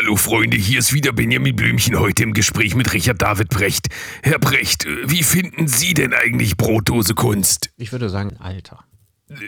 Hallo Freunde, hier ist wieder Benjamin Blümchen heute im Gespräch mit Richard David Brecht. Herr Brecht, äh, wie finden Sie denn eigentlich Brotdose Kunst? Ich würde sagen, Alter.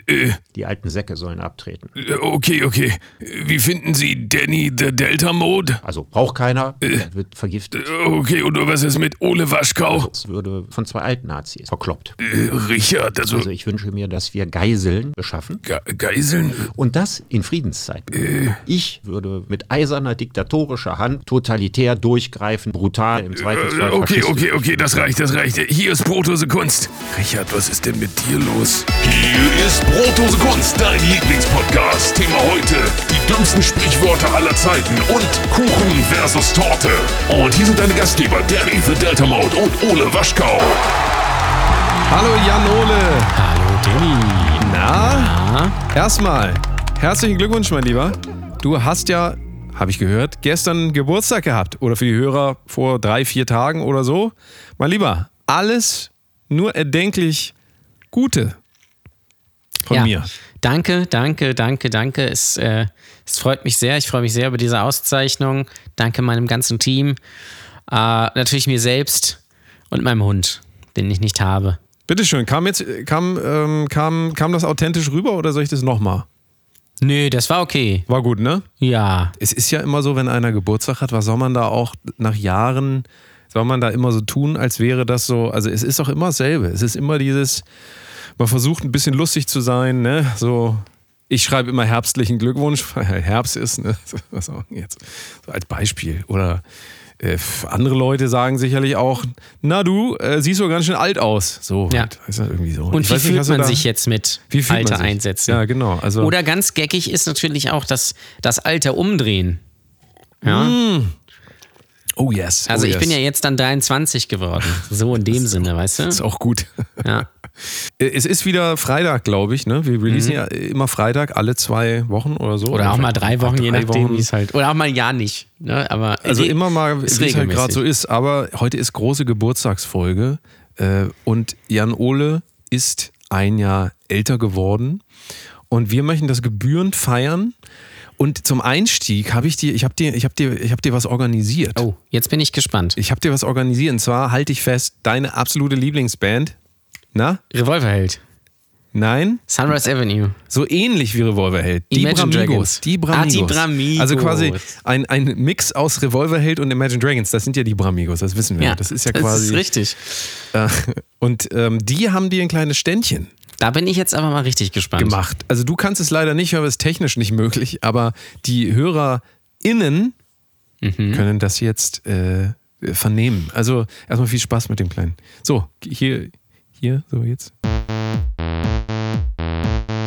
Äh, Die alten Säcke sollen abtreten. äh, okay, okay. Wie finden Sie Danny the Delta Mode? Also braucht keiner, der wird vergiftet. Äh, Okay, und was ist mit Ole Waschkau? Es würde von zwei alten Nazis verkloppt. Äh, Richard, also Also ich wünsche mir, dass wir Geiseln beschaffen. Ge Geiseln? Und das in Friedenszeiten. Ich würde mit eiserner diktatorischer Hand totalitär durchgreifen, brutal im Äh, Zweifelsfall okay, okay, okay, das reicht, das reicht. Hier ist Brotdose Kunst. Richard, was ist denn mit dir los? Hier ist Brotdose Kunst, dein Lieblingspodcast. Thema heute, die dümmsten Sprichwörter aller Zeiten und Kuchen versus Torte. Und hier sind deine Gastgeber, Danny the Delta Mode und Ole Waschkau. Hallo Jan Ole. Hallo Danny. Na? Erstmal, herzlichen Glückwunsch, mein Lieber. Du hast ja, habe ich gehört, gestern Geburtstag gehabt. Oder für die Hörer vor drei, vier Tagen oder so. Mein Lieber, alles nur erdenklich Gute von ja. mir. Danke, danke, danke, danke. Es, äh, es freut mich sehr. Ich freue mich sehr über diese Auszeichnung. Danke meinem ganzen Team. Äh, natürlich mir selbst und meinem Hund, den ich nicht habe. Bitteschön, kam jetzt, kam, ähm, kam, kam das authentisch rüber oder soll ich das nochmal? Nö, das war okay. War gut, ne? Ja. Es ist ja immer so, wenn einer Geburtstag hat, was soll man da auch nach Jahren, soll man da immer so tun, als wäre das so, also es ist auch immer dasselbe. Es ist immer dieses, man versucht ein bisschen lustig zu sein, ne? So, ich schreibe immer herbstlichen Glückwunsch, weil Herbst ist, ne? Was auch jetzt? So als Beispiel. Oder äh, andere Leute sagen sicherlich auch, na du, äh, siehst so ganz schön alt aus. So, Ja. halt, ist das irgendwie so. Und Ich wie nicht, fühlt du man da- sich jetzt mit Alter einsetzen? Ja, genau. Also, Oder ganz geckig ist natürlich auch das, das Alter umdrehen. Ja. oh yes. Also oh ich yes. bin ja jetzt dann 23 geworden. So in dem Sinne, weißt du? Ist auch gut. Ja. Es ist wieder Freitag, glaube ich. Ne? Wir releasen ja immer Freitag, alle zwei Wochen oder so. Mhm. Oder auch mal drei Wochen, je Drei nachdem, Wochen. wie es halt. Oder auch mal ein Jahr nicht. Ne? Aber Also nee, immer mal, wie es halt gerade so ist. Aber heute ist große Geburtstagsfolge äh, und Jan Ole ist ein Jahr älter geworden und wir möchten das gebührend feiern. Und zum Einstieg habe ich dir, ich habe dir, ich habe dir, ich habe dir was organisiert. Oh, jetzt bin ich gespannt. Ich habe dir was organisiert. Und zwar halte ich fest, deine absolute Lieblingsband. Na? Revolverheld. Nein? Sunrise Avenue. So ähnlich wie Revolverheld. Die Imagine Bramigos. Dragons. Die Ah, Bramigos. die Bramigos. Also quasi ein, ein Mix aus Revolverheld und Imagine Dragons. Das sind ja die Bramigos, das wissen wir. Ja, das ist ja das quasi. ist richtig. Äh, und ähm, die haben dir ein kleines Ständchen Da bin ich jetzt aber mal richtig gespannt. gemacht. Also du kannst es leider nicht, weil es technisch nicht möglich, aber die HörerInnen Mhm. können das jetzt äh, vernehmen. Also erstmal viel Spaß mit dem Kleinen. So, hier, hier, so jetzt.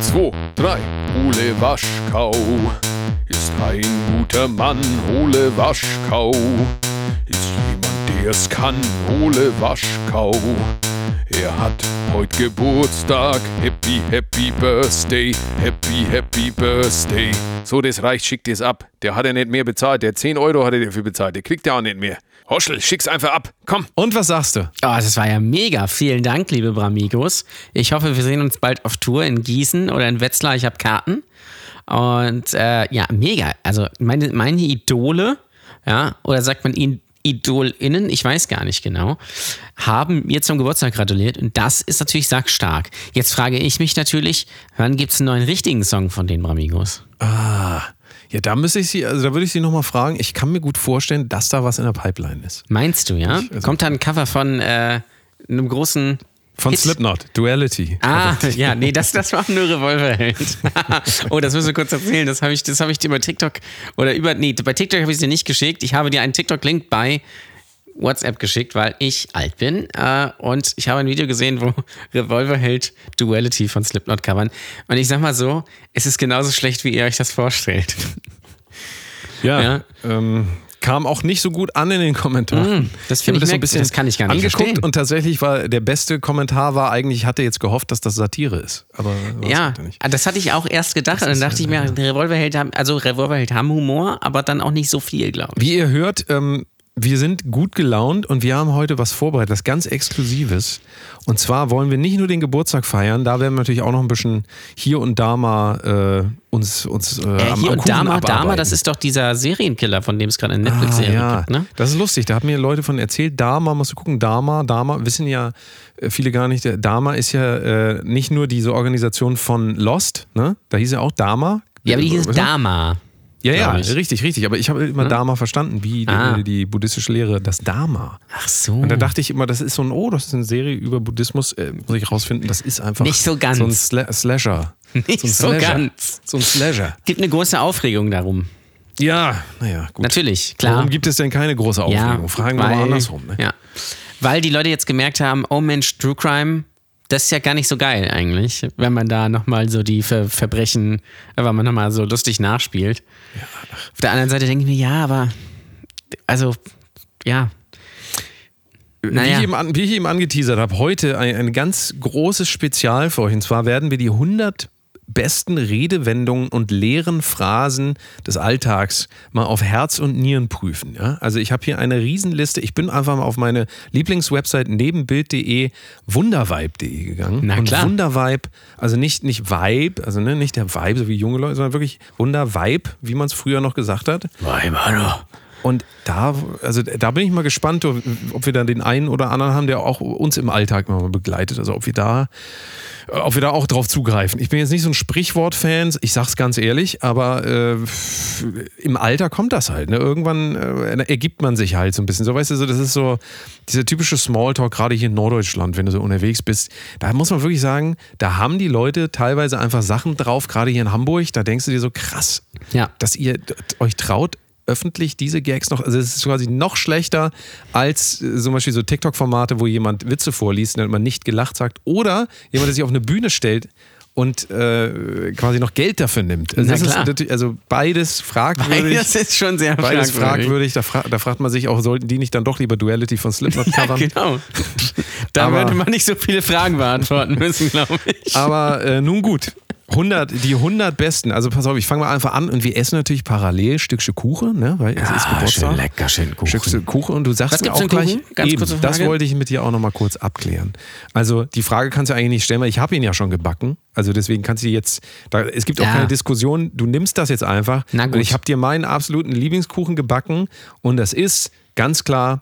2, 3. Ole Waschkau ist ein guter Mann. Ole Waschkau ist jemand, der es kann. Ole Waschkau. Er hat heute Geburtstag. Happy, happy Birthday. Happy, happy Birthday. So, das reicht, schickt es ab. Der hat ja nicht mehr bezahlt. Der 10 Euro hat er dafür bezahlt. Der kriegt ja auch nicht mehr. Hoschel, schick's einfach ab. Komm. Und was sagst du? Oh, das war ja mega. Vielen Dank, liebe Bramigos. Ich hoffe, wir sehen uns bald auf Tour in Gießen oder in Wetzlar. Ich habe Karten. Und äh, ja, mega. Also meine, meine Idole, ja, oder sagt man ihn IdolInnen, ich weiß gar nicht genau, haben mir zum Geburtstag gratuliert und das ist natürlich sackstark. Jetzt frage ich mich natürlich, wann gibt es einen neuen richtigen Song von den Bramigos? Ah, ja, da müsste ich sie, also da würde ich sie nochmal fragen. Ich kann mir gut vorstellen, dass da was in der Pipeline ist. Meinst du, ja? Ich- also- Kommt da ein Cover von äh, einem großen Von Hit? Slipknot, Duality. Ah, ja, nee, das, das war nur Revolverheld. oh, das müssen wir kurz erzählen. Das habe ich, das hab ich dir bei TikTok oder über, nee, bei TikTok habe ich es dir nicht geschickt. Ich habe dir einen TikTok-Link bei WhatsApp geschickt, weil ich alt bin. Äh, und ich habe ein Video gesehen, wo Revolverheld Duality von Slipknot covern. Und ich sag mal so, es ist genauso schlecht, wie ihr euch das vorstellt. Ja. Ja. Ähm, kam auch nicht so gut an in den Kommentaren. Mm, das Ich finde habe ich so ein bisschen das kann ich gar nicht angeguckt verstehen. und tatsächlich war der beste Kommentar war eigentlich, ich hatte jetzt gehofft, dass das Satire ist. Aber Ja, halt das hatte ich auch erst gedacht. Und dann dachte ich mir, Revolverheld haben, also Revolverheld haben Humor, aber dann auch nicht so viel, glaube ich. Wie ihr hört, ähm, wir sind gut gelaunt und wir haben heute was vorbereitet, was ganz Exklusives. Und zwar wollen wir nicht nur den Geburtstag feiern, da werden wir natürlich auch noch ein bisschen hier und da mal äh, uns, uns äh, Äh, am, hier am und Kuchen Dama, abarbeiten. Dama, das ist doch dieser Serienkiller, von dem es gerade eine Ah, Netflix-Serie ja. gibt, ne? Das ist lustig, da haben mir Leute von erzählt. Dama, musst du gucken, Dama, Dama, wissen ja äh, viele gar nicht. Der Dama ist ja äh, nicht nur diese Organisation von Lost, ne? Da hieß ja auch Dama. Ja, aber die hieß? Dama. Ja, ja, richtig, richtig. Aber ich habe immer Dharma verstanden, wie die, Ah. die buddhistische Lehre, das Dharma. Ach so. Und da dachte ich immer, das ist so ein, oh, das ist eine Serie über Buddhismus. Äh, muss ich rausfinden, das ist einfach Nicht so ganz. so ein Sla Slasher. Nicht so, so ganz. So ein Slasher. Gibt eine große Aufregung darum. Ja, naja, gut. Natürlich, klar. Warum gibt es denn keine große Aufregung? Fragen wir mal andersrum. Ne? Ja. Weil die Leute jetzt gemerkt haben, oh Mensch, True Crime, das ist ja gar nicht so geil eigentlich, wenn man da nochmal so die Ver Verbrechen, äh, wenn man nochmal so lustig nachspielt. Auf der anderen Seite denke ich mir, ja, aber, also, ja. Wie, Naja. ich eben an, wie ich eben angeteasert habe, heute ein, ein ganz großes Spezial für euch. Und zwar werden wir die 100 besten Redewendungen und leeren Phrasen des Alltags mal auf Herz und Nieren prüfen. Ja? Also ich habe hier eine Riesenliste. Ich bin einfach mal auf meine Lieblingswebsite nebenbild.de wundervibe.de gegangen. Na und klar. Wundervibe, also nicht, nicht Vibe, also ne, nicht der Vibe, so wie junge Leute, sondern wirklich Wundervibe, wie man es früher noch gesagt hat. Und da, also da bin ich mal gespannt, ob wir da den einen oder anderen haben, der auch uns im Alltag mal begleitet. Also ob wir da, ob wir da auch drauf zugreifen. Ich bin jetzt nicht so ein Sprichwort-Fan, ich sag's ganz ehrlich, aber äh, im Alter kommt das halt. Ne? Irgendwann äh, ergibt man sich halt so ein bisschen. So weißt du, so, das ist so dieser typische Smalltalk, gerade hier in Norddeutschland, wenn du so unterwegs bist. Da muss man wirklich sagen, da haben die Leute teilweise einfach Sachen drauf, gerade hier in Hamburg, da denkst du dir so krass, Ja. dass ihr euch traut, öffentlich diese Gags noch, also es ist quasi noch schlechter als äh, zum Beispiel so TikTok-Formate, wo jemand Witze vorliest und man nicht gelacht sagt oder jemand, der sich auf eine Bühne stellt und äh, quasi noch Geld dafür nimmt. Also, ist also beides fragwürdig. Das ist schon sehr Beides fragwürdig. fragwürdig, da, fra da fragt man sich auch, sollten die nicht dann doch lieber Duality von Slipknot Ja, covern? genau. Da Aber- würde man nicht so viele Fragen beantworten müssen, glaube ich. Aber äh, nun gut. 100, die 100 besten. Also pass auf, ich fange mal einfach an und wir essen natürlich parallel Stückchen Kuchen, ne? weil es ist Geburtstag. lecker, schön Kuchen. Stückchen Kuchen und du sagst Was mir auch gleich, eben, das wollte ich mit dir auch noch mal kurz abklären. Also die Frage kannst du eigentlich nicht stellen, weil ich habe ihn ja schon gebacken. Also deswegen kannst du jetzt, da, es gibt auch Ja. keine Diskussion, du nimmst das jetzt einfach. Na gut. Und ich habe dir meinen absoluten Lieblingskuchen gebacken und das ist ganz klar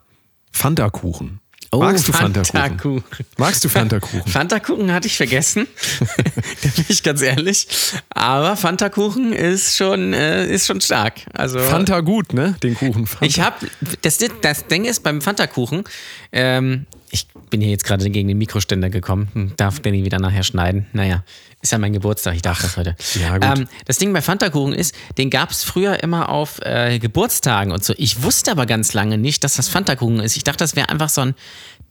Fanta-Kuchen. Magst du Fanta-Kuchen? Oh, Fanta-Kuchen. Magst du Fanta-Kuchen? Fanta-Kuchen hatte ich vergessen. da bin ich ganz ehrlich. Aber Fanta-Kuchen ist schon, äh, ist schon stark. Also, Fanta gut, ne? Den Kuchen. Fanta. ich habe, das, das Ding ist beim Fanta-Kuchen, ähm, ich bin hier jetzt gerade gegen den Mikroständer gekommen, Hm, darf Danny wieder nachher schneiden. Naja, ist ja mein Geburtstag, ich darf das heute. ja, gut. Ähm, das Ding bei Fanta-Kuchen ist, den gab es früher immer auf äh, Geburtstagen und so. Ich wusste aber ganz lange nicht, dass das Fanta-Kuchen ist. Ich dachte, das wäre einfach so ein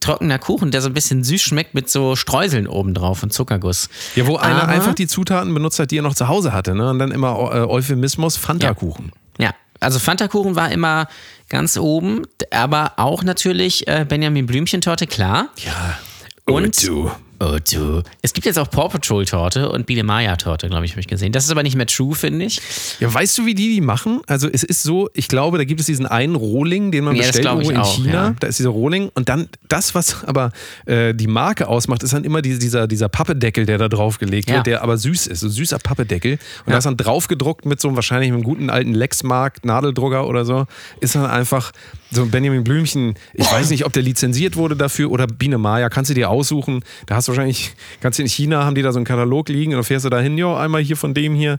trockener Kuchen, der so ein bisschen süß schmeckt mit so Streuseln obendrauf und Zuckerguss. Ja, wo einer Aber- einfach die Zutaten benutzt hat, die er noch zu Hause hatte, ne? Und dann immer äh, Euphemismus Fanta-Kuchen. Ja, also Fanta-Kuchen war immer ganz oben, aber auch natürlich äh, Benjamin Blümchen-Torte, klar. Ja. Und- du. Oh, du. Es gibt jetzt auch Paw Patrol-Torte und Biene Maya-Torte, glaube ich, habe ich gesehen. Das ist aber nicht mehr true, finde ich. Ja, weißt du, wie die die machen? Also es ist so, ich glaube, da gibt es diesen einen Rohling, den man Ja, bestellt irgendwo in auch, China. ja. Da ist dieser Rohling und dann das, was aber äh, die Marke ausmacht, ist dann immer diese, dieser, dieser Pappedeckel, der da draufgelegt Ja. wird, der aber süß ist, so süßer Pappedeckel. Und Ja. da ist dann draufgedruckt mit so einem wahrscheinlich einem guten alten Lexmark Nadeldrucker oder so, ist dann einfach so ein Benjamin Blümchen. Ich weiß nicht, ob der lizenziert wurde dafür oder Biene Maya, kannst du dir aussuchen. Da hast du wahrscheinlich, kannst du in China, haben die da so einen Katalog liegen und dann fährst du da hin, ja, einmal hier von dem hier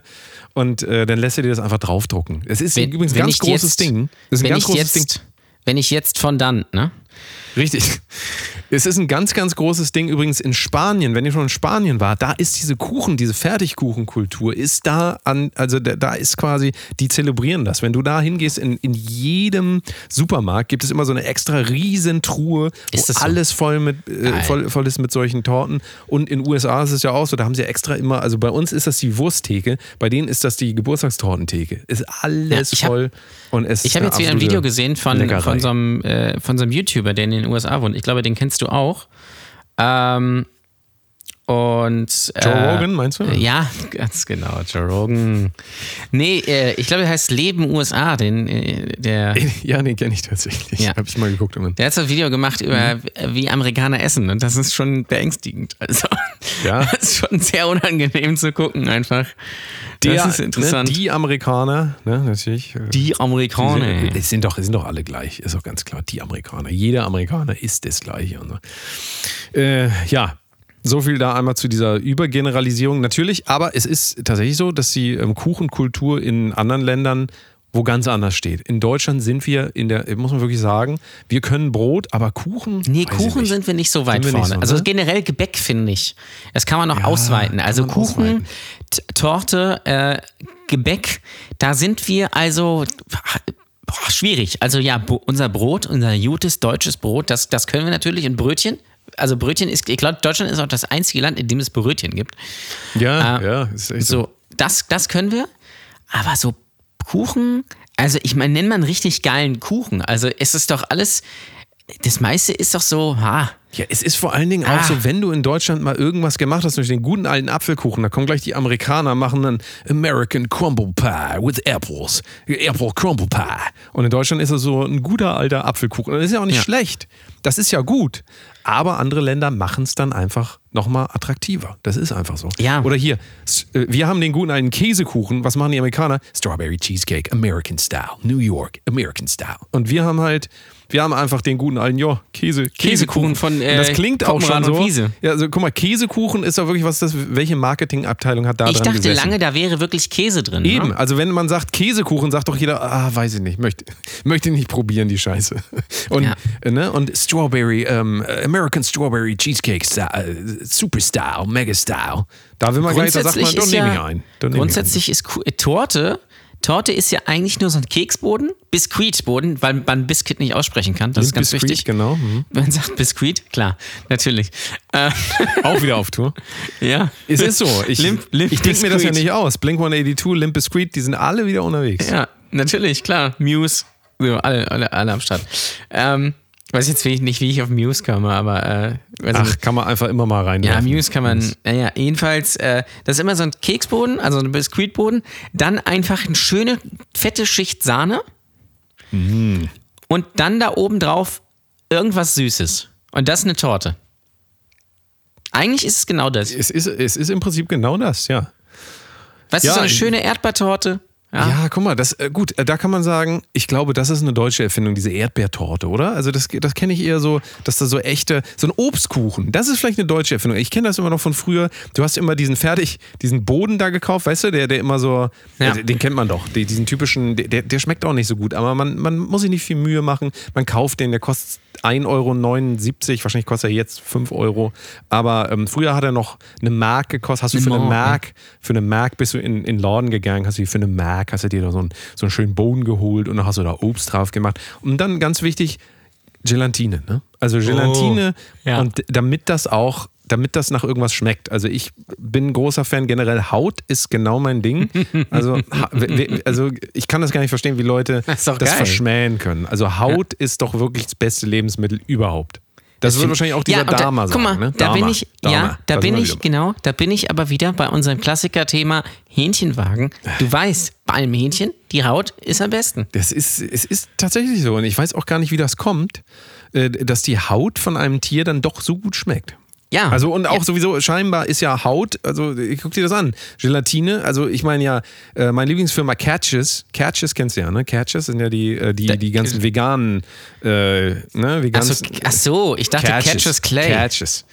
und äh, dann lässt du dir das einfach draufdrucken. Es ist übrigens ein ganz großes jetzt, Ding. Das ist ein wenn ganz ich großes jetzt, Ding. Wenn ich jetzt Fondant, ne? Richtig. Es ist ein ganz, ganz großes Ding übrigens in Spanien. Wenn ihr schon in Spanien wart, da ist diese Kuchen, diese Fertigkuchenkultur, ist da an, also da, ist quasi, die zelebrieren das. Wenn du da hingehst, in, in jedem Supermarkt gibt es immer so eine extra riesen Truhe, Ist wo so? alles voll, mit, äh, voll, voll ist mit solchen Torten. Und in den USA ist es ja auch so, da haben sie ja extra immer, also bei uns ist das die Wursttheke, bei denen ist das die Geburtstagstortentheke. Ist alles Ja, ich hab- voll. und es Ich habe jetzt wieder ein Video gesehen von, Leckerei. von, so einem, äh, von so einem YouTuber, der in den USA wohnt. Ich glaube, den kennst du auch. Ähm, Und, Joe äh, Rogan, meinst du? Ja, ganz genau, Joe Rogan. Nee, äh, ich glaube, er heißt Leben USA, den, äh, der, Ja, nee, kenne ich tatsächlich. Ja. Habe ich mal geguckt. Immer. der hat so ein Video gemacht über, Mhm. wie Amerikaner essen und das ist schon beängstigend. Also, Ja. das ist schon sehr unangenehm zu gucken einfach. das ist interessant. Ne, die Amerikaner, ne, natürlich. äh, Die Amerikaner. Sind, es sind doch, sind doch alle gleich, ist doch ganz klar. Die Amerikaner. Jeder Amerikaner ist das Gleiche. Äh, ja, so viel da einmal zu dieser Übergeneralisierung. Natürlich, aber es ist tatsächlich so, dass die ähm, Kuchenkultur in anderen Ländern wo ganz anders steht. In Deutschland sind wir in der, muss man wirklich sagen, wir können Brot, aber Kuchen. Nee, Kuchen sind wir nicht so weit vorne. so, also ne? generell Gebäck finde ich. Das kann man noch ausweiten. Also Kuchen, ausweiten. Torte, äh, Gebäck, da sind wir also boah, schwierig. Also ja, unser Brot, unser gutes deutsches Brot, das, das können wir natürlich in Brötchen. Also Brötchen ist, ich glaube, Deutschland ist auch das einzige Land, in dem es Brötchen gibt. Ja, Äh, ja, ist echt so. Das, das können wir. Aber so Kuchen, also ich meine, nenn mal einen richtig geilen Kuchen. Also es ist doch alles, das meiste ist doch so, ha, Ja, es ist vor allen Dingen auch Ah. so, wenn du in Deutschland mal irgendwas gemacht hast, durch den guten alten Apfelkuchen, da kommen gleich die Amerikaner, machen dann American Crumble Pie with Apples. Apple Crumble Pie. Und in Deutschland ist es so ein guter alter Apfelkuchen. Und das ist ja auch nicht Ja. schlecht. Das ist ja gut. Aber andere Länder machen es dann einfach nochmal attraktiver. Das ist einfach so. Ja. Oder hier, äh, wir haben den guten alten Käsekuchen. Was machen die Amerikaner? Strawberry Cheesecake, American Style. New York, American Style. Und wir haben halt, wir haben einfach den guten alten, ja, Käse, Käsekuchen von, Und das äh, klingt auch schon so. Wiese. Ja, also guck mal, Käsekuchen ist doch wirklich was, das, welche Marketingabteilung hat da ich dran dachte gesessen? lange, da wäre wirklich Käse drin. Eben, Ne? also wenn man sagt Käsekuchen, sagt doch jeder, ah, weiß ich nicht, möchte, möchte nicht probieren, die Scheiße. Und, Ja. äh, ne? und Strawberry, ähm, American Strawberry Cheesecake Style, äh, Super Style, Mega Style. Da will man gleich, da sagt man, ist nehme ich ja, ein. Dann ich grundsätzlich ist äh, Torte, Torte ist ja eigentlich nur so ein Keksboden, Biskuitboden, weil man Biscuit nicht aussprechen kann. Das ist Limp ganz Bizkit, wichtig. genau. Mhm. Man sagt Biskuit, klar, natürlich. Äh, Auch wieder auf Tour. ja. Es ist so. Ich, Limp- Limp ich denke mir das ja nicht aus. Blink 182, Limp Bizkit, die sind alle wieder unterwegs. Ja, natürlich, klar. Muse, so, alle, alle, alle am Start. Ähm, weiß jetzt nicht, wie ich auf Muse komme, aber äh, weiß Ach, kann man einfach immer mal rein. Ja, Muse kann man, naja, jedenfalls, äh, das ist immer so ein Keksboden, also ein Biskuitboden, dann einfach eine schöne, fette Schicht Sahne Mhm. und dann da oben drauf irgendwas Süßes. Und das ist eine Torte. Eigentlich ist es genau das. Es ist, es ist im Prinzip genau das, ja. Weißt du, Ja, so eine ich- schöne Erdbeertorte. Ja. Ja, guck mal, das, äh, gut, äh, da kann man sagen, ich glaube, das ist eine deutsche Erfindung, diese Erdbeertorte, oder? Also das, das kenne ich eher so, dass da so echte, so ein Obstkuchen, das ist vielleicht eine deutsche Erfindung. Ich kenne das immer noch von früher. Du hast immer diesen fertig, diesen Boden da gekauft, weißt du, der, der immer so, Ja. äh, den kennt man doch, die- diesen typischen, der, der schmeckt auch nicht so gut, aber man, man muss sich nicht viel Mühe machen. Man kauft den, der kostet 1,79 Euro, wahrscheinlich kostet er jetzt 5 Euro. Aber ähm, früher hat er noch eine Mark gekostet. Hast du für eine Mark, für eine Mark bist du in, in den Laden gegangen, hast du für eine Mark, hast du dir da so einen, so einen schönen Boden geholt und dann hast du da Obst drauf gemacht. Und dann ganz wichtig, Gelatine. Ne? Also Gelatine Oh, ja. und damit das auch, damit das nach irgendwas schmeckt. Also ich bin großer Fan generell. Haut ist genau mein Ding. Also, also ich kann das gar nicht verstehen, wie Leute Das das verschmähen können. Also Haut ist doch wirklich das beste Lebensmittel überhaupt. Das, wird wahrscheinlich auch dieser und da, Dama Guck sagen. mal, ne? da Dama, bin ich, Dama. ja, da sind bin ich, genau, da bin ich aber wieder bei unserem Klassiker-Thema Hähnchenwagen. Du weißt, bei einem Hähnchen, die Haut ist am besten. Das ist, es ist tatsächlich so. Und ich weiß auch gar nicht, wie das kommt, äh, dass die Haut von einem Tier dann doch so gut schmeckt. Ja. Also und auch Ja. sowieso scheinbar ist ja Haut, also ich guck dir das an, Gelatine, also ich meine ja, äh, meine Lieblingsfirma Catches, Catches kennst du ja, ne? Catches sind ja die, äh, die, die ganzen veganen, äh, ne, die Ach so, ach so, ich dachte Catches Clay. Catches.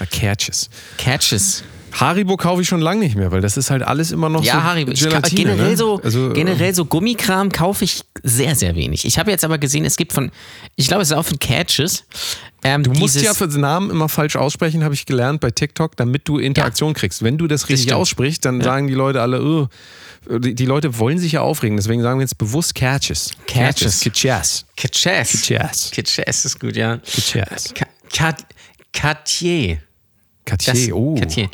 Ja, Catches. Catches. Haribo kaufe ich schon lange nicht mehr, weil das ist halt alles immer noch so Ja, Harry, ich, ka- Gelatine. generell, ne? so, also, generell so Gummikram kaufe ich sehr, sehr wenig. Ich habe jetzt aber gesehen, es gibt von, ich glaube, es ist auch von Catches. Ähm, Du musst ja für den Namen immer falsch aussprechen, habe ich gelernt bei TikTok, damit du Interaktion kriegst. Wenn du das richtig stimmt. aussprichst, dann sagen die Leute alle, oh, die, die Leute wollen sich ja aufregen, deswegen sagen wir jetzt bewusst Catches. Catches. Catches. Catches. Catches. Catches ist gut, ja. Catches. Cat- Cartier. Das- oh, Cartier.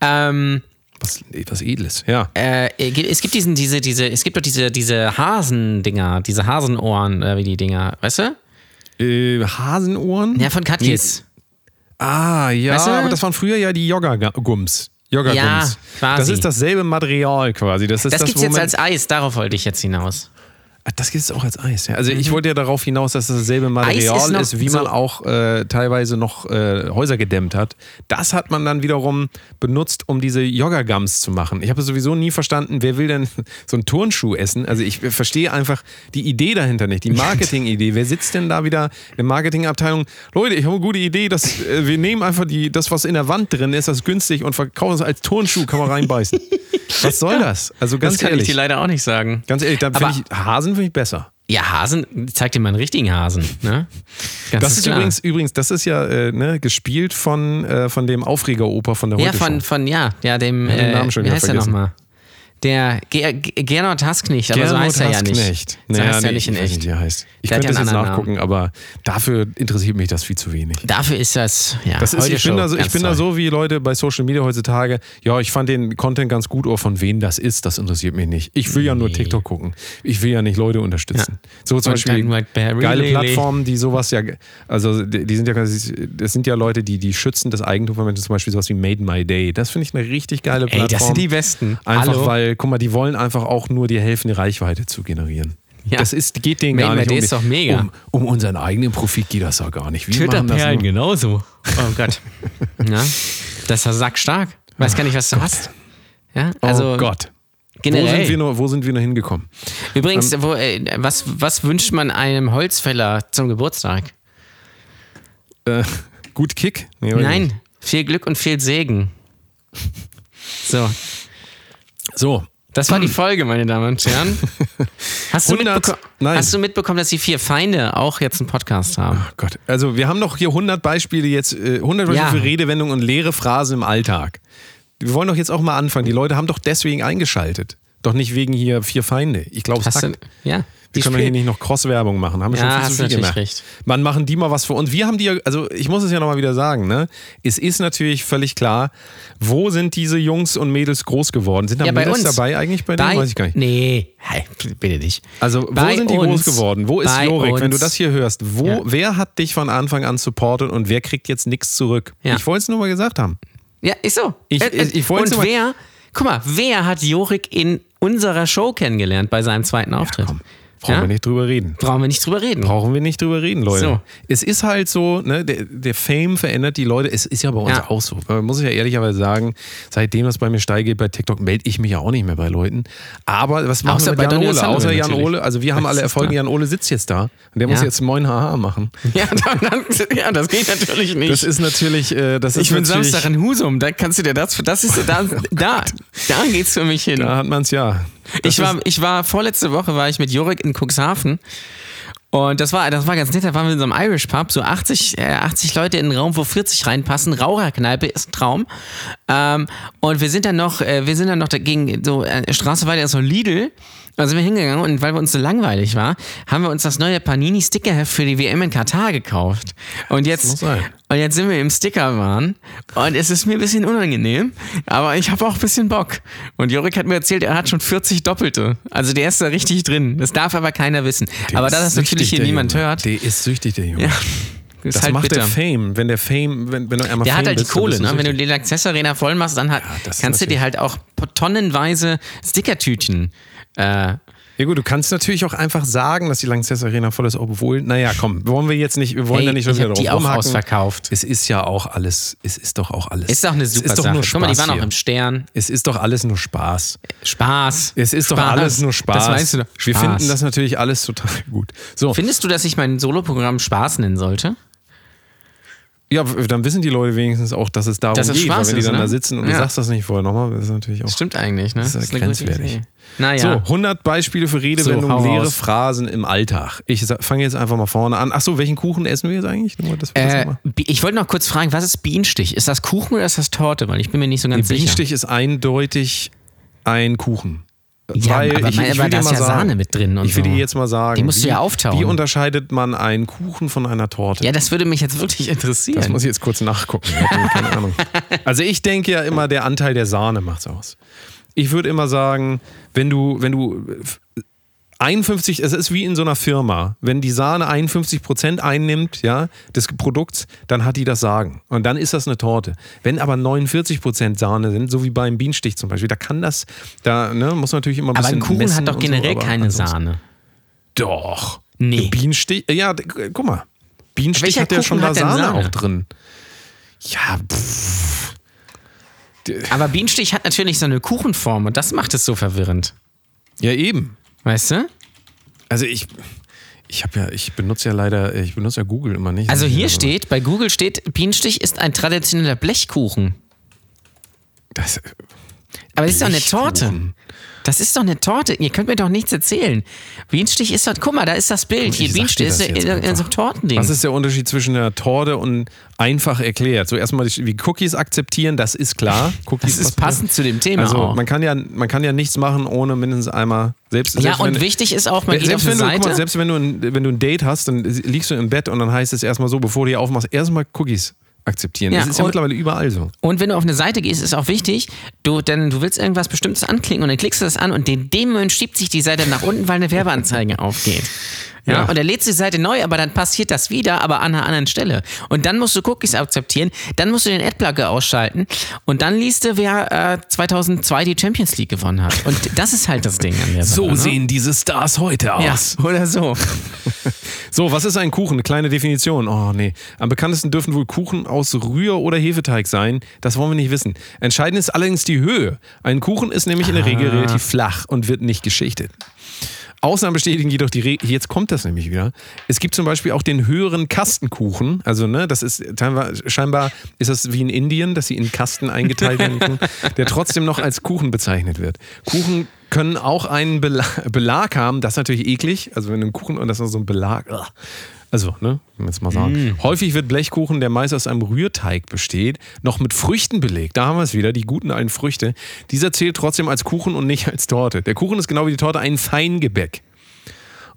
Ähm, was, was Edles, ja. äh, es gibt diesen, diese, diese, es gibt doch diese, diese Hasendinger, diese Hasenohren, äh, wie die Dinger, weißt du? Äh, Hasenohren? Ja, von Katjes. Ah, ja, Weißt du? aber das waren früher ja die Yoga-Gums. Yoga-Gums. Ja, quasi. Das ist dasselbe Material quasi. Das, ist Das, das, gibt's jetzt womit- als Eis, darauf wollte ich jetzt hinaus. Ah, Das gibt es auch als Eis. Ja. Also ich wollte ja darauf hinaus, dass das dasselbe Material Mhm. Ist ist, wie so- man auch äh, teilweise noch äh, Häuser gedämmt hat. Das hat man dann wiederum benutzt, um diese Yoga-Gums zu machen. Ich habe sowieso nie verstanden, wer will denn so einen Turnschuh essen? Also ich verstehe einfach die Idee dahinter nicht, die Marketing-Idee. Wer sitzt denn da wieder in der Marketingabteilung? Leute, ich habe eine gute Idee, dass äh, wir nehmen einfach die, das, was in der Wand drin ist, das ist günstig und verkaufen es als Turnschuh, kann man reinbeißen. Was soll das? Also ganz das kann ehrlich. ich dir leider auch nicht sagen. Ganz ehrlich, da finde ich Hasen finde ich besser. Ja, Hasen, zeig dir mal einen richtigen Hasen. Ne? Das ist klar. übrigens, übrigens, das ist ja äh, ne, gespielt von, äh, von dem Aufregeroper von der Ja, Heute von, Show. von, ja, ja, dem, Ja, den äh, Namen schon wie heißt der vergessen. nochmal? Der Ger Ger- Gernot Hasknecht, aber so Gernot heißt er ja nicht. Hassknecht. So Naja, heißt er nee, nicht in echt. wie er heißt. Ich Der könnte ja es einen jetzt nachgucken, aber dafür interessiert mich das viel zu wenig. Dafür ist das, ja, Das ist, ich bin, da so, ich bin da so wie Leute bei Social Media heutzutage. Ja, ich fand den Content ganz gut, aber von wem das ist, das interessiert mich nicht. Ich will ja nur Nee. TikTok gucken. Ich will ja nicht Leute unterstützen. So zum Und Beispiel geile. Plattformen, die sowas ja, also die sind ja, das sind ja Leute, die, die schützen das Eigentum von Menschen, zum Beispiel sowas wie Made My Day. Das finde ich eine richtig geile Plattform. Ey, das sind die Besten. Einfach Hallo? weil, guck mal, die wollen einfach auch nur die helfende Reichweite zu generieren. Ja. Das ist, geht denen Made gar nicht um, ist doch mega. Um, um unseren eigenen Profit geht das ja gar nicht. Wir Twitter-Perlen genauso. Oh Gott. ja, das ist sackstark. Weiß gar nicht, was du hast. Ja, also oh Gott. generell. Wo sind, wir nur, wo sind wir nur hingekommen? Übrigens, wo, äh, was, was wünscht man einem Holzfäller zum Geburtstag? Äh, gut Kick? Nee. Nein, viel Glück und viel Segen. So, So, das war die Folge, meine Damen und Herren. Hast du, 100 mitbeko Nein. hast du mitbekommen, dass die vier Feinde auch jetzt einen Podcast haben? oh Gott. Also, wir haben noch hier 100 Beispiele jetzt, äh, 100 Beispiele Ja. für Redewendungen und leere Phrasen im Alltag. Wir wollen doch jetzt auch mal anfangen. Die Leute haben doch deswegen eingeschaltet. Doch nicht wegen hier vier Feinde. Ich glaube, es Hast du, hackt. ja, Wir können hier nicht noch Cross-Werbung machen. Haben wir Ja, schon viel zu viel gemacht. recht. Man machen die mal was für uns. Wir haben die, also ich muss es ja nochmal wieder sagen, ne? Es ist natürlich völlig klar, wo sind diese Jungs und Mädels groß geworden? Sind da Ja, Mädels dabei eigentlich bei denen? Bei, Weiß ich gar nicht. Nee, hey, bitte nicht. Also, wo Bei sind die uns. groß geworden? Wo ist Jorik? Wenn du das hier hörst, wo, Ja. wer hat dich von Anfang an supportet und wer kriegt jetzt nichts zurück? Ich wollte es nur mal gesagt haben. Ja, ist so. Ich- Äh, äh, ich- ich wollte Und mal- wer, guck mal, wer hat Jorik in unserer Show kennengelernt bei seinem zweiten Auftritt? Komm, brauchen Ja? wir nicht drüber reden. Brauchen wir nicht drüber reden. Brauchen wir nicht drüber reden, Leute. So. Es ist halt so, ne, der, der Fame verändert die Leute. Es ist ja bei uns Ja. auch so. Man muss ja ehrlicherweise sagen, seitdem das bei mir steil geht bei TikTok, melde ich mich ja auch nicht mehr bei Leuten. Aber was machen Außer wir bei Jan Ole? Außer Jan. Ole. Also wir haben Das alle ist Erfolge. Jan Ole sitzt jetzt da und der muss Ja. jetzt Moin Haha machen. Ja, dann, ja, das geht natürlich nicht. Das ist natürlich, äh, das ist ich bin natürlich, Samstag in Husum, da kannst du dir das, das ist, da, da, da geht's für mich hin. Da hat man es ja. Das ich war, ich war, vorletzte Woche war ich mit Jorik in Cuxhaven. Und das war, das war ganz nett, da waren wir in so einem Irish Pub, so 80, äh, 80 Leute in einen Raum, wo 40 reinpassen, Raucherkneipe ist ein Traum. Ähm, und wir sind dann noch, äh, wir sind dann noch dagegen, so äh, Straße weiter ist so Lidl, da sind wir hingegangen und weil wir uns so langweilig war, haben wir uns das neue Panini Stickerheft für die WM in Katar gekauft. Und jetzt, und jetzt sind wir im Stickerwahn und es ist mir ein bisschen unangenehm, aber ich habe auch ein bisschen Bock. Und Jorik hat mir erzählt, er hat schon 40 Doppelte. Also der ist da richtig drin. Das darf aber keiner wissen. Der aber da das natürlich hier niemand Junge. hört, Der ist süchtig, der Junge. ja, ist Das halt macht bitter. der Fame. Wenn der Fame, wenn, wenn du einmal Der Fame hat halt die bist, dann Kohle, ne? Wenn du die Access Arena voll machst, dann hat, ist kannst du dir halt auch tonnenweise Stickertütchen. Äh, Ja gut, du kannst natürlich auch einfach sagen, dass die Lanxess Arena voll ist, obwohl, naja, komm, wollen wir jetzt nicht, wir wollen Hey, da nicht schon wieder drauf die auch rumhacken. ausverkauft. Es ist ja auch alles, es ist doch auch alles. ist doch eine es super ist doch Sache. Nur Guck mal, die Spaß waren auch hier. im Stern. Es ist doch alles nur Spaß. Spaß. Es ist doch Spaß. alles nur Spaß. Das weißt du doch. Wir Spaß. finden das natürlich alles total gut. So, Findest du, dass ich mein Soloprogramm Spaß nennen sollte? Ja, dann wissen die Leute wenigstens auch, dass es darum Dass es geht. Spaß weil wenn die ist, dann ne? da sitzen und du Ja. sagst das nicht vorher nochmal, das ist natürlich auch. Stimmt eigentlich, ne? Das ist eine gute grenzwertig. Naja. So, 100 Beispiele für Redewendungen, So, leere raus. Phrasen im Alltag. Ich fange jetzt einfach mal vorne an. Achso, welchen Kuchen essen wir jetzt eigentlich? Das Äh, ich wollte noch kurz fragen, was ist Bienenstich? Ist das Kuchen oder ist das Torte? Weil ich bin mir nicht so ganz sicher. Bienenstich ist eindeutig ein Kuchen. Ja, Weil aber ich, mein- ich aber will da dir ist ja sagen, Sahne mit drin und ich will so. dir jetzt mal sagen, Die musst du wie, ja auftauen. Wie unterscheidet man einen Kuchen von einer Torte? Ja, das würde mich jetzt wirklich interessieren. Das muss ich jetzt kurz nachgucken. Hab keine Ahnung. Also ich denke ja immer, der Anteil der Sahne macht's aus. Ich würde immer sagen, wenn du, wenn du 51, es ist wie in so einer Firma. Wenn die Sahne 51 Prozent einnimmt, ja, des Produkts, dann hat die das Sagen. Und dann ist das eine Torte. Wenn aber 49 Prozent Sahne sind, so wie beim Bienenstich zum Beispiel, da kann das, da ne, muss man natürlich immer ein Aber bisschen ein Kuchen hat doch generell so, aber keine Sahne. Doch. Nee. Bienenstich, ja, guck mal. Bienenstich Welcher hat ja schon Kuchen da hat denn Sahne, Sahne? auch drin. Ja, pff. Aber Bienenstich hat natürlich so eine Kuchenform und das macht es so verwirrend. ja eben. Weißt du? Also ich, ich habe ja, ich benutze ja leider, ich benutze ja Google immer nicht. Also hier steht, bei Google steht, Bienenstich ist ein traditioneller Blechkuchen. Das, Aber das ist doch eine Torte. Das ist doch eine Torte. Ihr könnt mir doch nichts erzählen. Bienenstich ist doch, guck mal, da ist das Bild. Hier, Bienenstich ist das in, so einem Tortending. Was ist der Unterschied zwischen einer Torte und einfach erklärt? So erstmal wie Cookies akzeptieren, das ist klar. Cookies Das ist passend zu dem Thema Also auch. man kann ja, man kann ja nichts machen, ohne mindestens einmal selbst. ja, selbst und wenn, wichtig ist auch, man geht auf selbst wenn, du, Seite. mal, selbst wenn du, ein, wenn du ein Date hast, dann liegst du im Bett und dann heißt es erstmal so, bevor du die aufmachst, erstmal Cookies akzeptieren. Ja, das ist ja mittlerweile überall so. Und wenn du auf eine Seite gehst, ist auch wichtig, du, denn du willst irgendwas Bestimmtes anklicken und dann klickst du das an und in dem Moment schiebt sich die Seite nach unten, weil eine Werbeanzeige aufgeht. Ja, Ja. und dann lädst du die Seite neu, aber dann passiert das wieder, aber an einer anderen Stelle. Und dann musst du Cookies akzeptieren, dann musst du den Adblocker ausschalten und dann liest du, wer äh, 2002 die Champions League gewonnen hat. Und das ist halt das Ding an der Sache. ne? diese Stars heute Ja, oder so. So, was ist ein Kuchen? Eine kleine Definition. Oh nee. Am bekanntesten dürfen wohl Kuchen aus Rühr- oder Hefeteig sein. Das wollen wir nicht wissen. Entscheidend ist allerdings die Höhe. Ein Kuchen ist nämlich in der Regel relativ flach und wird nicht geschichtet. Ausnahmen bestätigen jedoch die Regel. Jetzt kommt das nämlich wieder. Es gibt zum Beispiel auch den höheren Kastenkuchen. Also, ne, das ist scheinbar, ist das wie in Indien, dass sie in Kasten eingeteilt werden, der trotzdem noch als Kuchen bezeichnet wird. Kuchen können auch einen Bela Belag haben. Das ist natürlich eklig. Also, wenn du einen Kuchen und das ist so ein Belag. ugh. Also, ne, jetzt mal sagen. Häufig wird Blechkuchen, der meist aus einem Rührteig besteht, noch mit Früchten belegt. Da haben wir es wieder, die guten alten Früchte. Dieser zählt trotzdem als Kuchen und nicht als Torte. Der Kuchen ist genau wie die Torte ein Feingebäck.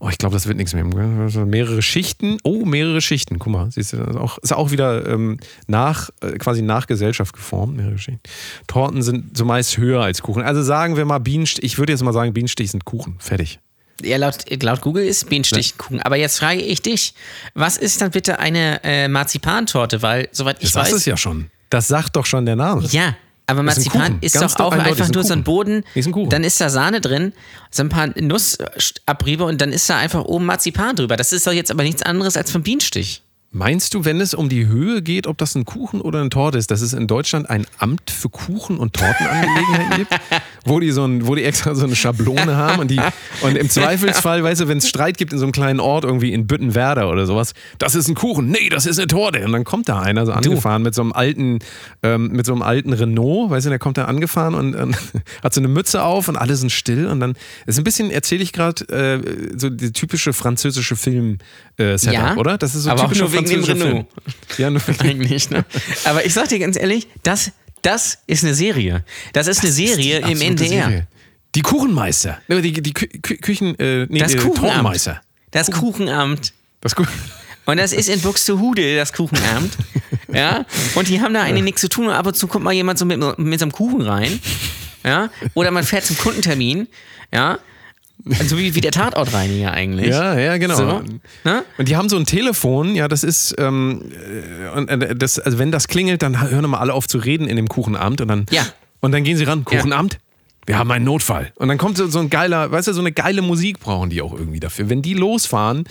Oh, ich glaube, das wird nichts mehr. Also mehrere Schichten. Oh, mehrere Schichten. Guck mal, siehst du, das ist auch, ist auch wieder ähm, nach, äh, quasi nach Gesellschaft geformt. Mehrere Schichten. Torten sind zumeist höher als Kuchen. Also sagen wir mal Bienenstich. Ich würde jetzt mal sagen, Bienenstich sind Kuchen. Fertig. Ja, laut, laut Google ist Bienenstichkuchen. Aber jetzt frage ich dich, was ist dann bitte eine äh, Marzipantorte? Weil, soweit ich Das weiß. ist es ja schon. Das sagt doch schon der Name. Ja, aber ist ein Marzipan ist, doch auch einfach ist ein nur so ein. Boden. Ist ein Kuchen. Dann ist da Sahne drin, so ein paar Nussabriebe und dann ist da einfach oben Marzipan drüber. Das ist doch jetzt aber nichts anderes als vom Bienenstich. Meinst du, wenn es um die Höhe geht, ob das ein Kuchen oder eine Torte ist, dass es in Deutschland ein Amt für Kuchen- und Tortenangelegenheiten gibt, wo die, so ein, wo die extra so eine Schablone haben und, die, und im Zweifelsfall, weißt du, wenn es Streit gibt in so einem kleinen Ort, irgendwie in Büttenwerder oder sowas, das ist ein Kuchen, nee, das ist eine Torte. Und dann kommt da einer so angefahren mit so einem alten, ähm, mit so einem alten Renault, weißt du, der kommt da angefahren und, und hat so eine Mütze auf und alle sind still und dann ist ein bisschen, erzähle ich gerade, äh, so die typische französische Film-Setup, Ja, oder? Das ist so aber auch typischer nur wegen dem französischer Renault. Film. Ja, nur Eigentlich, ne? Aber ich sag dir ganz ehrlich, das, das ist eine Serie. Das ist eine Serie Die im NDR. Serie. Die Kuchenmeister. Die, die Kü Kü Küchen, äh, nee, Das Kuchenamt. Das Kuchenamt. Das Kuchen. Und das ist in Buxtehude, das Kuchenamt. Ja. Und die haben da eigentlich nichts zu tun. Und ab und zu kommt mal jemand so mit, mit so einem Kuchen rein. Ja. Oder man fährt zum Kundentermin. Ja. Also wie, wie der Tatortreiniger eigentlich. Ja, ja, genau. So. Und die haben so ein Telefon, ja, das ist, ähm, das, also wenn das klingelt, dann hören mal alle auf zu reden in dem Kuchenamt und dann, ja. und dann gehen sie ran, Kuchenamt, ja. wir haben einen Notfall. Und dann kommt so, so ein geiler, weißt du, so eine geile Musik brauchen die auch irgendwie dafür. Wenn die losfahren,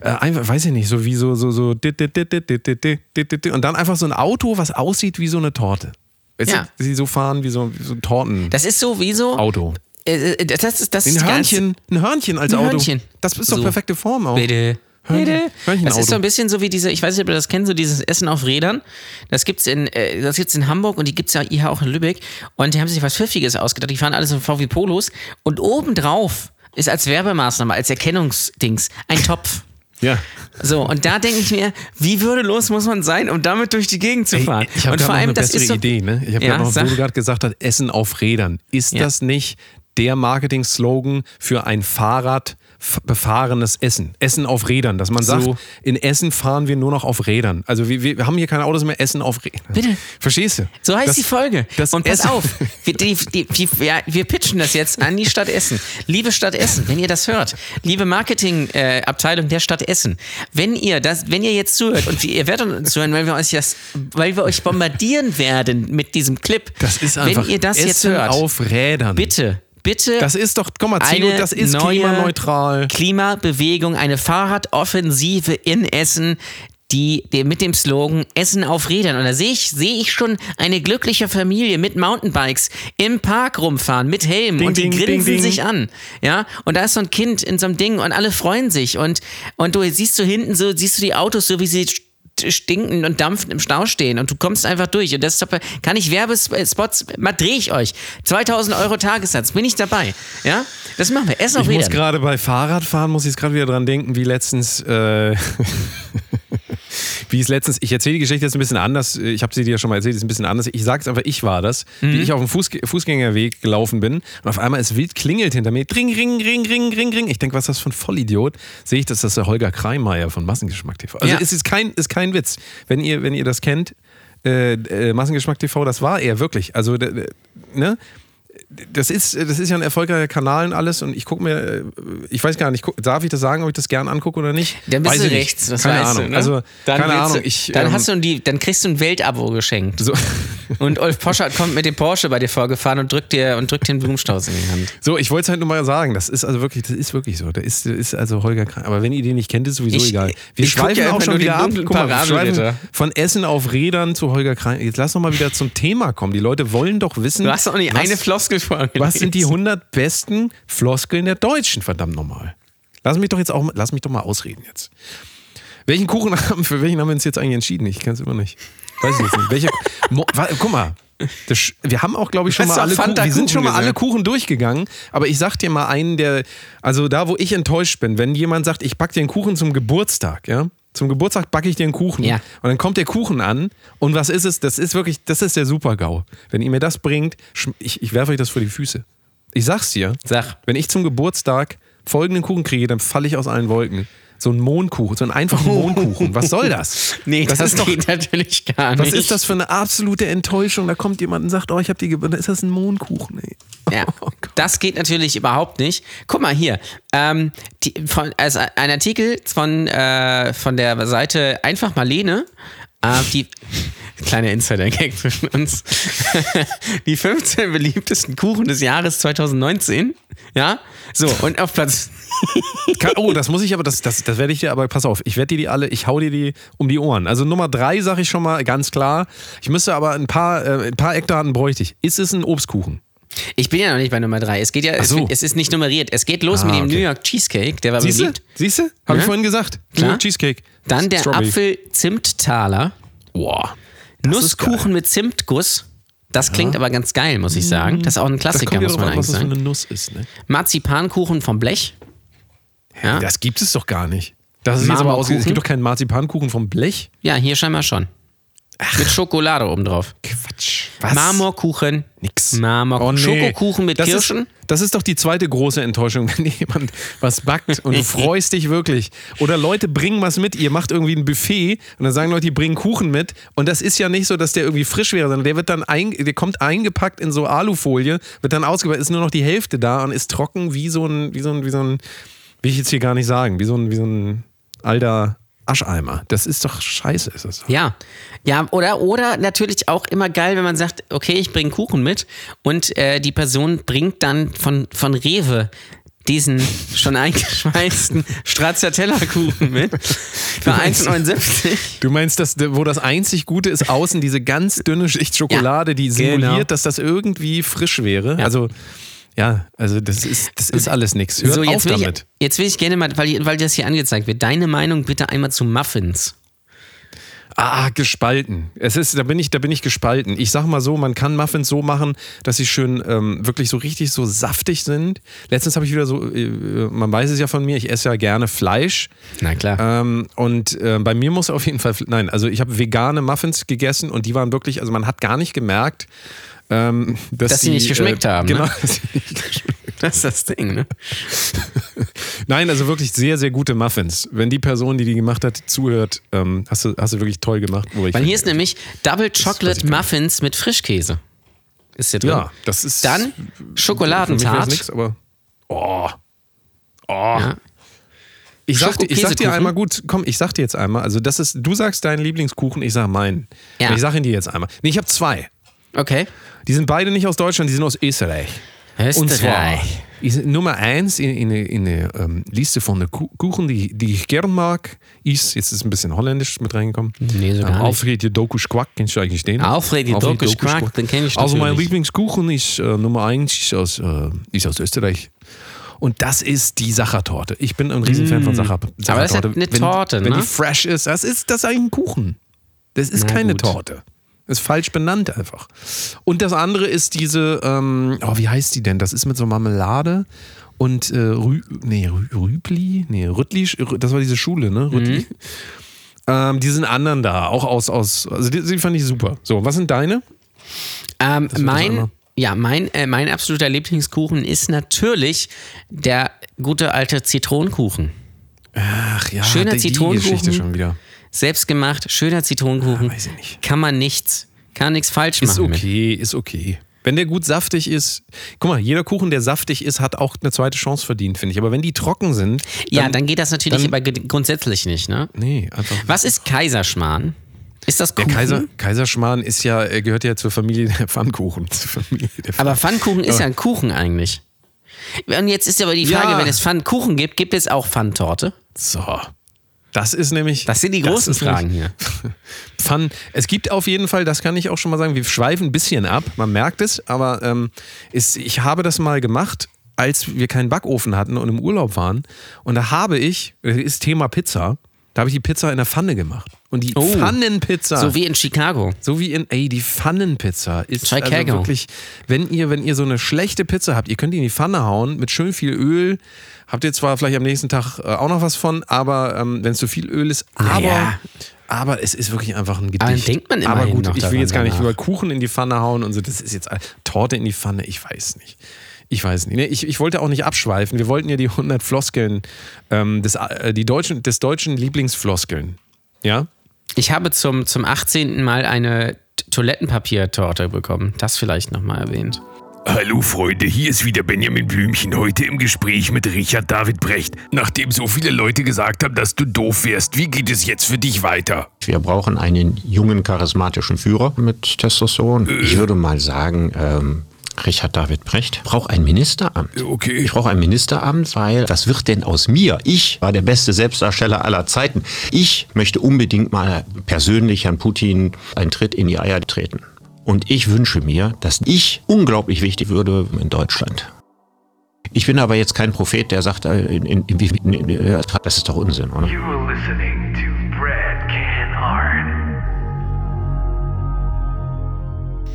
äh, einfach, weiß ich nicht, so wie so, so, so, und dann einfach so ein Auto, was aussieht wie so eine Torte. Weißt ja. du, sie so fahren wie so, wie so Torten. Das ist so wie so. Auto äh, das ist, das Ein Hörnchen, ein Hörnchen als Ein Auto. Hörnchen. Das ist doch So. perfekte Form auch. Bitte. Hörnchen- Bitte. Das ist so ein bisschen so wie diese, ich weiß nicht, ob ihr das kennt, so dieses Essen auf Rädern. Das gibt's in, äh, das gibt's in Hamburg und die gibt's ja hier auch in Lübeck. Und die haben sich was Pfiffiges ausgedacht. Die fahren alles in VW Polos. Und obendrauf ist als Werbemaßnahme, als Erkennungsdings, ein Topf. Ja. So, und da denke ich mir, wie würdelos muss man sein, um damit durch die Gegend zu fahren? ich habe noch eine das bessere ist so, Idee. Ne? Ich habe Ja, gerade noch, wo du gerade gesagt hast, Essen auf Rädern. Ist Ja. das nicht der Marketing-Slogan für ein Fahrrad, befahrenes Essen. Essen auf Rädern. Dass man sagt, So. in Essen fahren wir nur noch auf Rädern. Also wir, wir haben hier keine Autos mehr, Essen auf Rädern. Bitte. Verstehst du? So heißt Das- die Folge. das und pass Essen- auf, wir, die, die, die, ja, wir pitchen das jetzt an die Stadt Essen. Liebe Stadt Essen, wenn ihr das hört, liebe Marketingabteilung äh, der Stadt Essen, wenn ihr das, wenn ihr jetzt zuhört und ihr werdet uns zuhören, weil wir euch das, weil wir euch bombardieren werden mit diesem Clip. Das ist einfach wenn ihr das Essen jetzt hört, auf Rädern. bitte, bitte. Das ist doch, komm mal, Zino, das ist neue klimaneutral. Klimabewegung, eine Fahrradoffensive in Essen, die, die mit dem Slogan Essen auf Rädern. Und da sehe ich, sehe ich schon eine glückliche Familie mit Mountainbikes im Park rumfahren, mit Helm Ding, und die ding, grinsen ding, sich an. Ja, und da ist so ein Kind in so einem Ding und alle freuen sich. Und, und du siehst so hinten so, siehst du die Autos so, wie sie stinkend und dampfend im Stau stehen und du kommst einfach durch und das ist doch, kann ich Werbespots, mal drehe ich euch. 2000 Euro Tagessatz, bin ich dabei. Ja, das machen wir. Essen auf Ich muss gerade bei Fahrradfahren, muss ich jetzt gerade wieder dran denken, wie letztens, äh, wie es letztens, ich erzähle die Geschichte jetzt ein bisschen anders, ich habe sie dir ja schon mal erzählt, ist ein bisschen anders. Ich sage es einfach, ich war das, Mhm. wie ich auf dem Fußge Fußgängerweg gelaufen bin und auf einmal es wild klingelt hinter mir, ring, ring, ring, ring, ring, ring. Ich denke, was ist das für ein Vollidiot? Sehe ich, dass das der Holger Kreimeier von Massengeschmack TV. Also Ja. es ist kein, ist kein Witz. Wenn ihr, wenn ihr das kennt, äh, äh, Massengeschmack TV, das war er wirklich. Also, ne? Das ist, das ist ja ein erfolgreicher Kanal und alles und ich gucke mir, äh, ich weiß gar nicht, guck- darf ich das sagen, ob ich das gern angucke oder nicht? Dann bist weiß du ich nicht. rechts, das keine weißt Ahnung. du. Ne? Also, dann keine Ahnung. Du, Ich, dann, ähm, hast du die, dann kriegst du ein Weltabo geschenkt. so, Und Ulf Poschardt kommt mit dem Porsche bei dir vorgefahren und drückt dir und drückt den Blumenstrauß in die Hand. so, ich wollte es halt nur mal sagen, das ist also wirklich, das ist wirklich so. Der ist, der ist also Holger Krein. Aber wenn ihr den nicht kennt, ist sowieso Ich- egal. Wir schweifen ja auch schon wieder ab. Guck mal, wir schweifen von Essen auf Rädern zu Holger Krein. Jetzt lass noch mal wieder zum Thema kommen. Die Leute wollen doch wissen, Du hast auch nicht eine Floskel vorgelesen. was sind die 100 besten Floskeln der Deutschen, verdammt nochmal. Lass mich doch jetzt auch, lass mich doch mal ausreden jetzt. Welchen Kuchen haben, für welchen haben wir uns jetzt eigentlich entschieden? Ich kann es immer nicht. Weiß ich jetzt nicht. Welche, Mo, guck mal. Das, wir haben auch, glaube ich, schon mal alle Kuchen, wir sind schon mal alle? Kuchen durchgegangen, aber ich sag dir mal einen, der, also da, wo ich enttäuscht bin, wenn jemand sagt, ich back dir einen Kuchen zum Geburtstag, ja, zum Geburtstag backe ich dir einen Kuchen Ja. und dann kommt der Kuchen an und was ist es? Das ist wirklich, das ist der Super-GAU. Wenn ihr mir das bringt, ich, ich werfe euch das vor die Füße. Ich sag's dir, Sag. wenn ich zum Geburtstag folgenden Kuchen kriege, dann falle ich aus allen Wolken. So ein Mondkuchen, so einen einfachen Mondkuchen. Was soll das? Nee, das, ist doch geht natürlich gar nicht. was ist das für eine absolute Enttäuschung? Da kommt jemand und sagt, oh, ich habe die Geburtstag. Ist das ein Mondkuchen? Ey? Ja, Oh das geht natürlich überhaupt nicht. Guck mal hier, ähm, die, von, also ein Artikel von, äh, von der Seite Einfach Marlene, äh, die kleine Insider-Gag zwischen uns, die 15 beliebtesten Kuchen des Jahres 2019, ja, so und auf Platz oh, das muss ich aber, das, das, das werde ich dir, aber pass auf, ich werde dir die alle, ich hau dir die um die Ohren. Also Nummer drei sage ich schon mal ganz klar. Ich müsste aber ein paar, äh, ein paar Eckdaten bräuchte ich. Ist es ein Obstkuchen? Ich bin ja noch nicht bei Nummer 3. Es geht ja, so. es, es ist nicht nummeriert. Es geht los Ah, mit dem okay. New York Cheesecake, der war Siehst du? beliebt. Siehst du? Habe ich Ja. vorhin gesagt. Klar. Nur Cheesecake. Dann der. Apfel-Zimt-Taler. Boah. Nusskuchen mit Zimtguss. Das klingt aber ganz geil, muss ich sagen. Das ist auch ein Klassiker, ja muss man an, eigentlich sagen. eine Nuss ist. Ne? Marzipankuchen vom Blech. Ja, Das gibt es doch gar nicht. Das ist jetzt aber aus, es gibt doch keinen Marzipankuchen vom Blech. ja hier scheinbar schon. Mit Schokolade obendrauf. Quatsch. Marmorkuchen. Nix. Marmor Oh, nee. Schokokuchen mit das Kirschen. Ist, das ist doch die zweite große Enttäuschung, wenn jemand was backt und du freust dich wirklich. Oder Leute bringen was mit, ihr macht irgendwie ein Buffet und dann sagen Leute, die bringen Kuchen mit. Und das ist ja nicht so, dass der irgendwie frisch wäre, sondern der wird dann ein, der kommt eingepackt in so Alufolie, wird dann ausgepackt, ist nur noch die Hälfte da und ist trocken wie so ein, wie so ein, wie so ein, will ich jetzt hier gar nicht sagen, wie so ein, wie so ein alter Ascheimer. Das ist doch scheiße, ist das. Ja, ja, oder, oder natürlich auch immer geil, wenn man sagt, okay, ich bringe Kuchen mit und äh, die Person bringt dann von, von Rewe diesen schon eingeschweißten Stracciatella-Kuchen mit für 1,79. Du meinst, dass, wo das einzig Gute ist, außen diese ganz dünne Schicht Schokolade, die simuliert, genau. dass das irgendwie frisch wäre. Also, ja, also das ist, das ist alles nichts. Hört So, auf jetzt will, damit. ich, jetzt will ich gerne mal, weil, weil das hier angezeigt wird, deine Meinung bitte einmal zu Muffins. Ah, gespalten. Es ist, da bin ich, da bin ich gespalten. Ich sag mal so, man kann Muffins so machen, dass sie schön ähm, wirklich so richtig so saftig sind. Letztens habe ich wieder so, äh, man weiß es ja von mir, ich esse ja gerne Fleisch. Na klar. Ähm, und äh, bei mir muss auf jeden Fall, nein, also ich habe vegane Muffins gegessen und die waren wirklich, also man hat gar nicht gemerkt, ähm, dass, Dass sie nicht geschmeckt haben, Genau, ne? nicht geschmeckt Das ist das Ding, ne? Nein, also wirklich sehr, sehr gute Muffins. Wenn die Person, die die gemacht hat, zuhört, ähm, hast, du, hast du wirklich toll gemacht. Weil hier ist nämlich Double Chocolate. Muffins mit Frischkäse. Ist hier drin. ja, das ist. Dann Schokoladentart. nix, aber. Oh. Oh. Ja. Ich sag, dir- ich sag dir einmal gut, komm, ich sag dir jetzt einmal, also das ist, du sagst deinen Lieblingskuchen, ich sag meinen. Ja. Ich sag ihn dir jetzt einmal. Nee, ich habe zwei. Okay. Die sind beide nicht aus Deutschland, die sind aus Österreich. Und zwar Österreich. ist Nummer eins in, in, der- in der ähm, Liste von den Ku- Kuchen, die, die ich gern mag, ist, jetzt ist ein bisschen holländisch mit reingekommen. Nee, so ähm. Alfred Jodokus Quack, kennst du eigentlich den? Alfred Jodokus Quack, den kenn ich Also mein natürlich. Lieblingskuchen ist äh, Nummer eins, ist aus, äh, ist aus Österreich. Und das ist die Sachertorte. Ich bin ein Riesenfan von Sacher, Sachertorte. Mm. Aber das ist ja eine wenn, Torte, Wenn ne? die fresh ist, das ist das ist eigentlich ein Kuchen. Das ist Na keine gut. Torte. Ist falsch benannt einfach. Und das andere ist diese, ähm, oh, wie heißt die denn? Das ist mit so Marmelade und äh, Rü, nee, Rü, Rübli, nee, Rüttli, das war diese Schule, ne? Rüttli. Mhm. Ähm, diesen anderen da, auch aus, aus, also die, die fand ich super. So, was sind deine? Ähm, mein, ja, mein, äh, mein absoluter Lieblingskuchen ist natürlich der gute alte Zitronenkuchen. Ach ja, Schöner die, die Zitronenkuchen. Geschichte schon wieder. Selbstgemacht, schöner Zitronenkuchen. Ah, weiß ich nicht. Kann man nichts, kann nichts falsch Ist machen. mit. okay, ist okay. Wenn der gut saftig ist, guck mal, jeder Kuchen, der saftig ist, hat auch eine zweite Chance verdient, finde ich. Aber wenn die trocken sind, Ja, dann geht das natürlich dann- grundsätzlich nicht, ne? nee, einfach. Was ist Kaiserschmarrn? Ist das Der Kuchen? Kaiser, Kaiserschmarrn ist ja, er gehört ja zur Familie der Pfannkuchen. Familie der Aber Pfannkuchen ist ja ein Kuchen eigentlich. Und jetzt ist aber die Frage, Ja. wenn es Pfannkuchen gibt, gibt es auch Pfanntorte? So. Das ist nämlich. Das sind die großen Fragen hier. Pfann. Es gibt auf jeden Fall, das kann ich auch schon mal sagen, wir schweifen ein bisschen ab, man merkt es, aber ähm, ist, ich habe das mal gemacht, als wir keinen Backofen hatten und im Urlaub waren. Und da habe ich, das ist Thema Pizza, da habe ich die Pizza in der Pfanne gemacht. Und die Oh. Pfannenpizza. So wie in Chicago. So wie in, ey, die Pfannenpizza ist Chicago. also wirklich, wenn ihr, wenn ihr so eine schlechte Pizza habt, ihr könnt die in die Pfanne hauen mit schön viel Öl. Habt ihr zwar vielleicht am nächsten Tag äh, auch noch was von, aber ähm, wenn es zu viel Öl ist, aber, Naja. aber es ist wirklich einfach ein dann Gedicht. denkt man aber gut, ich will jetzt gar nicht über Kuchen in die Pfanne hauen und so. Das ist jetzt Torte in die Pfanne, ich weiß nicht. Ich weiß nicht. Ich, ich wollte auch nicht abschweifen. Wir wollten ja die 100 Floskeln, ähm, des, äh, die deutschen, des deutschen Lieblingsfloskeln. Ja? Ich habe zum, zum 18. Mal eine Toilettenpapiertorte bekommen. Das vielleicht nochmal erwähnt. Hallo Freunde, hier ist wieder Benjamin Blümchen, heute im Gespräch mit Richard David Brecht. Nachdem so viele Leute gesagt haben, dass du doof wärst, wie geht es jetzt für dich weiter? Wir brauchen einen jungen, charismatischen Führer mit Testosteron. Ich würde mal sagen, ähm, Richard David Brecht braucht ein Ministeramt. Okay. Ich brauche ein Ministeramt, weil was wird denn aus mir? Ich war der beste Selbstdarsteller aller Zeiten. Ich möchte unbedingt mal persönlich Herrn Putin einen Tritt in die Eier treten. Und ich wünsche mir, dass ich unglaublich wichtig würde in Deutschland. Ich bin aber jetzt kein Prophet, der sagt, äh, in, in, in, das ist doch Unsinn, oder?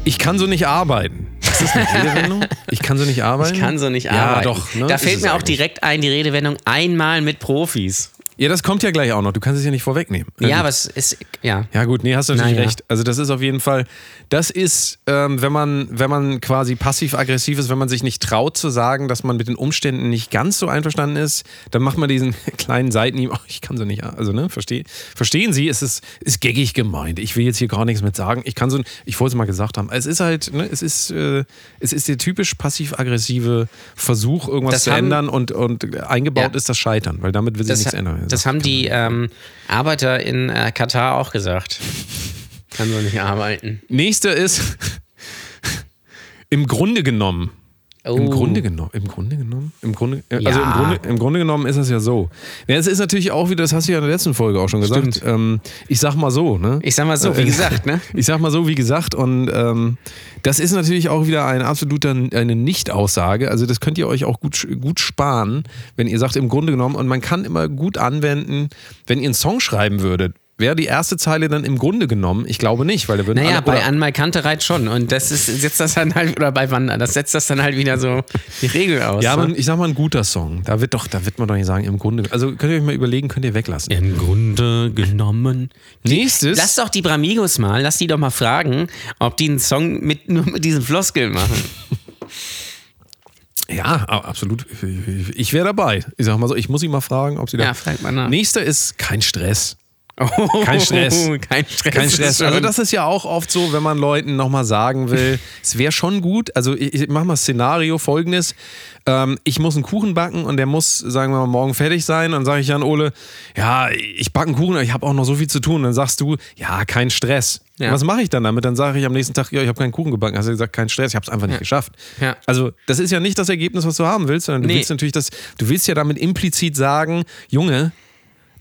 Ich kann so nicht arbeiten. Das ist eine Redewendung? Ich kann so nicht arbeiten? Ich kann so nicht ja, arbeiten. doch. Ne? Da fällt mir auch eigentlich. direkt ein, die Redewendung einmal mit Profis. Ja, das kommt ja gleich auch noch. Du kannst es ja nicht vorwegnehmen. Na Ja, gut. aber es ist, ja. Ja gut, nee, hast du natürlich Naja. recht. Also das ist auf jeden Fall, das ist, ähm, wenn man, wenn man quasi passiv-aggressiv ist, wenn man sich nicht traut zu sagen, dass man mit den Umständen nicht ganz so einverstanden ist, dann macht man diesen kleinen Seitenhieb, oh, ich kann so nicht, also ne, versteh, verstehen Sie, es ist, ist geckig gemeint. Ich will jetzt hier gar nichts mit sagen. Ich kann so, ich wollte es mal gesagt haben. Es ist halt, ne, es ist, äh, es ist der typisch passiv-aggressive Versuch, irgendwas Das zu haben- ändern und, und eingebaut Ja. ist das Scheitern, weil damit will sich nichts ändern. Das haben die ähm, Arbeiter in äh, Katar auch gesagt. Kann so nicht arbeiten. Nächster ist im Grunde genommen. Im Oh. Grunde genommen, im Grunde genommen, im Grunde, äh, also Ja. im Grunde, im Grunde genommen ist es ja so. Ja, es ist natürlich auch wieder, das hast du ja in der letzten Folge auch schon gesagt. Ähm, ich sag mal so, ne? Ich sag mal so, wie Äh, gesagt, ne? Ich sag mal so, wie gesagt, und ähm, das ist natürlich auch wieder ein absoluter eine Nicht-Aussage. Also das könnt ihr euch auch gut, gut sparen, wenn ihr sagt, im Grunde genommen, und man kann immer gut anwenden, wenn ihr einen Song schreiben würdet. Wäre die erste Zeile dann im Grunde genommen? Ich glaube nicht, weil da würden Naja, alle, bei Anmal Kantereit schon. Und das ist, setzt das dann halt, oder bei Wanda, das setzt das dann halt wieder so die Regel aus. Ja, aber ne? ich sag mal ein guter Song. Da wird doch, da wird man doch nicht sagen, im Grunde. Also könnt ihr euch mal überlegen, könnt ihr weglassen. Im Grunde genommen. Nächstes. Lass doch die Bramigos mal, lass die doch mal fragen, ob die einen Song mit, nur mit diesen Floskeln machen. Ja, absolut. Ich wäre dabei. Ich sag mal so, ich muss ihn mal fragen, ob sie da. Ja, frag mal nach. Nächster ist kein Stress. Kein Stress. Kein Stress. Kein Stress. schon- Also das ist ja auch oft so, wenn man Leuten nochmal sagen will, es wäre schon gut, also ich, ich mache mal Szenario folgendes, ähm, ich muss einen Kuchen backen und der muss, sagen wir mal, morgen fertig sein. Dann sage ich an Ole, ja, ich backe einen Kuchen, aber ich habe auch noch so viel zu tun. Dann sagst du, ja, kein Stress. Ja. Was mache ich dann damit? Dann sage ich am nächsten Tag, ja, ich habe keinen Kuchen gebacken. Hast du gesagt, kein Stress, ich habe es einfach nicht Ja. geschafft. Ja. Also das ist ja nicht das Ergebnis, was du haben willst, sondern du Nee. willst natürlich das, du willst ja damit implizit sagen, Junge,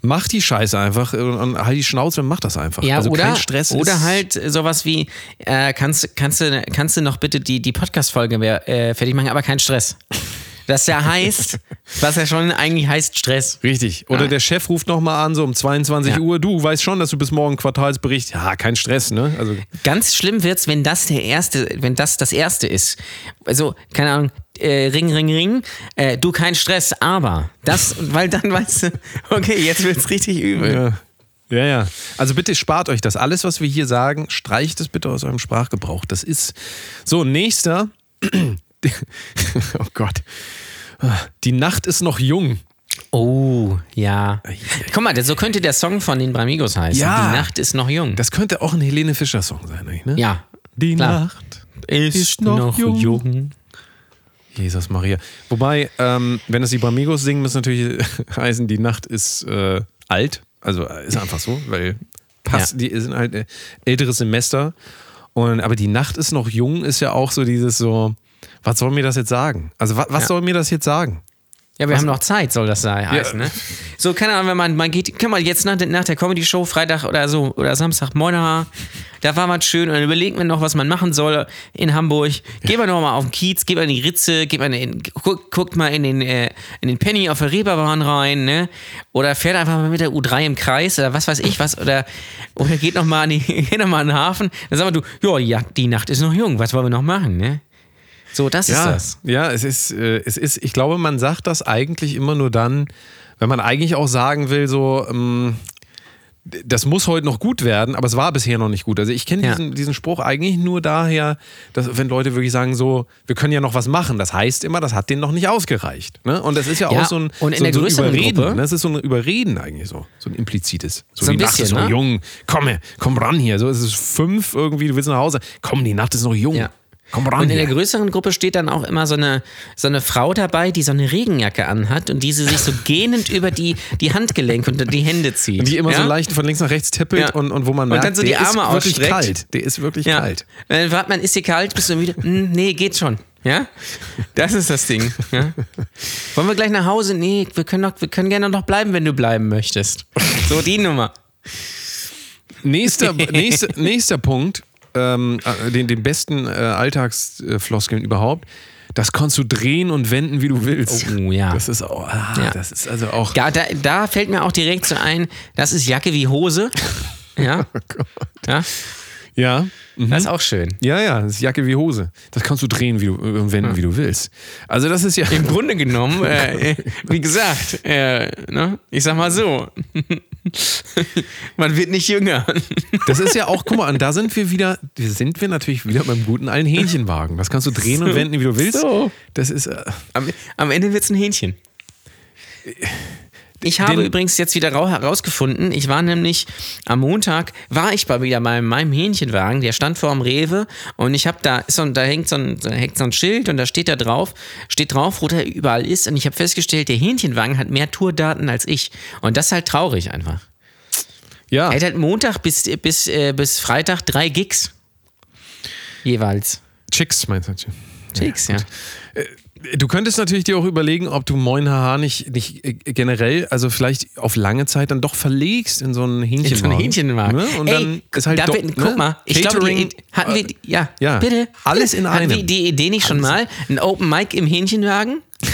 mach die Scheiße einfach und, halt die Schnauze und mach das einfach. Ja, also oder, kein Stress oder halt sowas wie, äh, kannst, kannst, du, kannst du noch bitte die, die Podcast-Folge äh, fertig machen, aber kein Stress. Das ja heißt, was ja schon eigentlich heißt Stress. Richtig. Oder Ja. der Chef ruft nochmal an, so um 22 Ja. Uhr. Du weißt schon, dass du bis morgen Quartalsbericht. Ja, kein Stress, ne? Also, Ganz schlimm wird's, wenn das der erste, wenn das das erste ist. Also, keine Ahnung, äh, Ring, Ring, Ring, äh, du kein Stress, aber das, weil dann weißt du, okay, jetzt wird's richtig übel. ja. Ja, ja. Also bitte spart euch das. Alles, was wir hier sagen, streicht es bitte aus eurem Sprachgebrauch. Das ist. So, nächster. oh Gott. Die Nacht ist noch jung. Oh, ja. Guck mal, so könnte der Song von den Bramigos heißen. Ja. Die Nacht ist noch jung. Das könnte auch ein Helene Fischer-Song sein, ne? ja. Die klar. Nacht ist, noch, jung. Jesus Maria. Wobei, ähm, wenn das die Bramigos singen, muss natürlich heißen, die Nacht ist äh, alt. Also äh, ist einfach so, weil passt, Ja. die sind halt äh, älteres Semester. Und, aber die Nacht ist noch jung, ist ja auch so dieses so, was soll mir das jetzt sagen? Also was, was Ja. soll mir das jetzt sagen? Ja, wir haben noch Zeit, soll das sein, heißen, ne? So, keine Ahnung, wenn man, man geht, kann man jetzt nach, der- nach der Comedy-Show, Freitag oder so, oder Samstag, Moina, da war was schön und dann überlegt man noch, was man machen soll in Hamburg. Geht man noch mal auf den Kiez, geht man in die Ritze, geht man in, guckt, guckt mal in den, äh, in den Penny auf der Reeperbahn rein, ne? Oder fährt einfach mal mit der U3 im Kreis oder was weiß ich was, oder, oder geht noch mal, an die, geht noch mal an den Hafen. Dann sag mal du, ja, die, Nacht ist noch jung, was wollen wir noch machen, ne? So, das ist Ja, das. ja, es ist, äh, es ist, ich glaube, man sagt das eigentlich immer nur dann, wenn man eigentlich auch sagen will, so, ähm, das muss heute noch gut werden, aber es war bisher noch nicht gut. Also ich kenne Ja. diesen, diesen Spruch eigentlich nur daher, dass wenn Leute wirklich sagen so, wir können ja noch was machen. Das heißt immer, das hat denen noch nicht ausgereicht. Ne? Und das ist ja, Ja, auch so ein, und in so, der so ein größeren Überreden. Gruppe- Ne? Das ist so ein Überreden eigentlich so, so ein implizites. So, So ein die Nacht bisschen, ist noch ne? jung. Komm, her, komm ran hier. So es ist fünf irgendwie, du willst nach Hause. Komm, die Nacht ist noch jung. Ja. Komm ran Und in der größeren Gruppe steht dann auch immer so eine, so eine Frau dabei, die so eine Regenjacke anhat und diese sich so gähnend über die, die Handgelenke und die Hände zieht. Die immer ja? so leicht von links nach rechts tippelt Ja. und, und wo man Und merkt, dann so die der Arme ist wirklich ausstreckt. kalt. Der ist wirklich Ja. kalt. Dann fragt man, ist dir kalt? Bist du müde? Hm, nee, geht schon. Ja? Das ist das Ding. Ja? Wollen wir gleich nach Hause? Nee, wir können, doch, wir können gerne noch bleiben, wenn du bleiben möchtest. So die Nummer. Nächster, nächster, nächster Punkt, ähm, äh, den, den besten äh, Alltagsfloskeln überhaupt. Das kannst du drehen und wenden, wie du willst. Oh, ja. Das ist auch, ah, Ja. das ist also auch. Da, da, da fällt mir auch direkt so ein, das ist Jacke wie Hose. Ja? Ja? Ja. Mhm. Das ist auch schön. Ja, ja, das ist Jacke wie Hose. Das kannst du drehen, wie du, äh, wenden, wie du willst. Also das ist ja. Im Grunde genommen, äh, wie gesagt, äh, ne? ich sag mal so, man wird nicht jünger. Das ist ja auch, guck mal, und da sind wir wieder, da sind wir natürlich wieder beim guten alten Hähnchenwagen. Das kannst du drehen und wenden, wie du willst. So. Das ist. Äh, Am, am Ende wird's ein Hähnchen. Ich habe übrigens jetzt wieder rau- herausgefunden, ich war nämlich am Montag, war ich bei wieder bei meinem Hähnchenwagen, der stand vor dem Rewe und ich habe da, so, da, hängt so, ein, da hängt so ein Schild und da steht da drauf, steht drauf, wo der überall ist und ich habe festgestellt, der Hähnchenwagen hat mehr Tourdaten als ich und das ist halt traurig einfach. ja. Er hat halt Montag bis, bis, äh, bis Freitag drei Gigs. Jeweils. Chicks, meinst du? Gigs, ja. Du könntest natürlich dir auch überlegen, ob du Moin Haha nicht, nicht äh, generell, also vielleicht auf lange Zeit dann doch verlegst in so einen Hähnchenwagen. In so einen Hähnchenwagen. Ne? Und Ey, dann ist halt doch, wird- ne? guck mal, ich glaube, hatten wir, die- ja, ja, bitte. alles in Hatten wir einem. die Idee nicht schon mal? Ein Open Mic im Hähnchenwagen?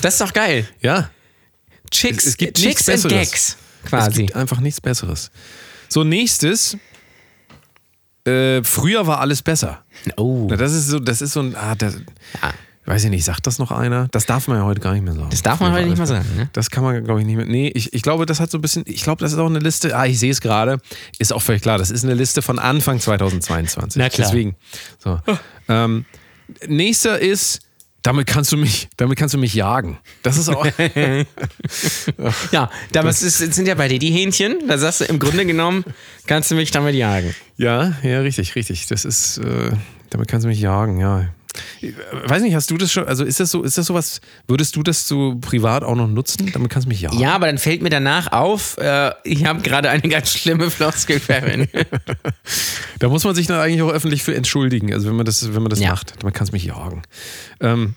Das ist doch geil. Ja, Chicks, es gibt Chicks and. Gags, es quasi. gibt einfach nichts Besseres. So, nächstes. Äh, früher war alles besser. Oh, Na, das ist so, das ist so ein, ah, das, Ja. weiß ich nicht, sagt das noch einer? Das darf man ja heute gar nicht mehr sagen. Das darf man heute nicht mehr sagen, ne? Das kann man, glaube ich, nicht mehr. Nee, ich, ich glaube, das hat so ein bisschen, ich glaube, das ist auch eine Liste, ah, ich sehe es gerade, ist auch völlig klar, das ist eine Liste von Anfang 2022. Na klar. Deswegen. So. Ähm, nächster ist Damit kannst du mich, damit kannst du mich jagen. Das ist auch. Ja, das ist, sind ja bei dir die Hähnchen. Da sagst du, im Grunde genommen kannst du mich damit jagen. ja, ja, richtig, richtig. Das ist, äh, damit kannst du mich jagen, ja. Ich Weiß nicht, hast du das schon, also ist das so, ist das sowas, würdest du das so privat auch noch nutzen? Damit kannst du mich jagen. Ja, aber dann fällt mir danach auf, äh, ich habe gerade eine ganz schlimme Floskel verwendet. Da muss man sich dann eigentlich auch öffentlich für entschuldigen, also wenn man das, wenn man das Ja. macht. Damit kannst du mich jagen. Ähm,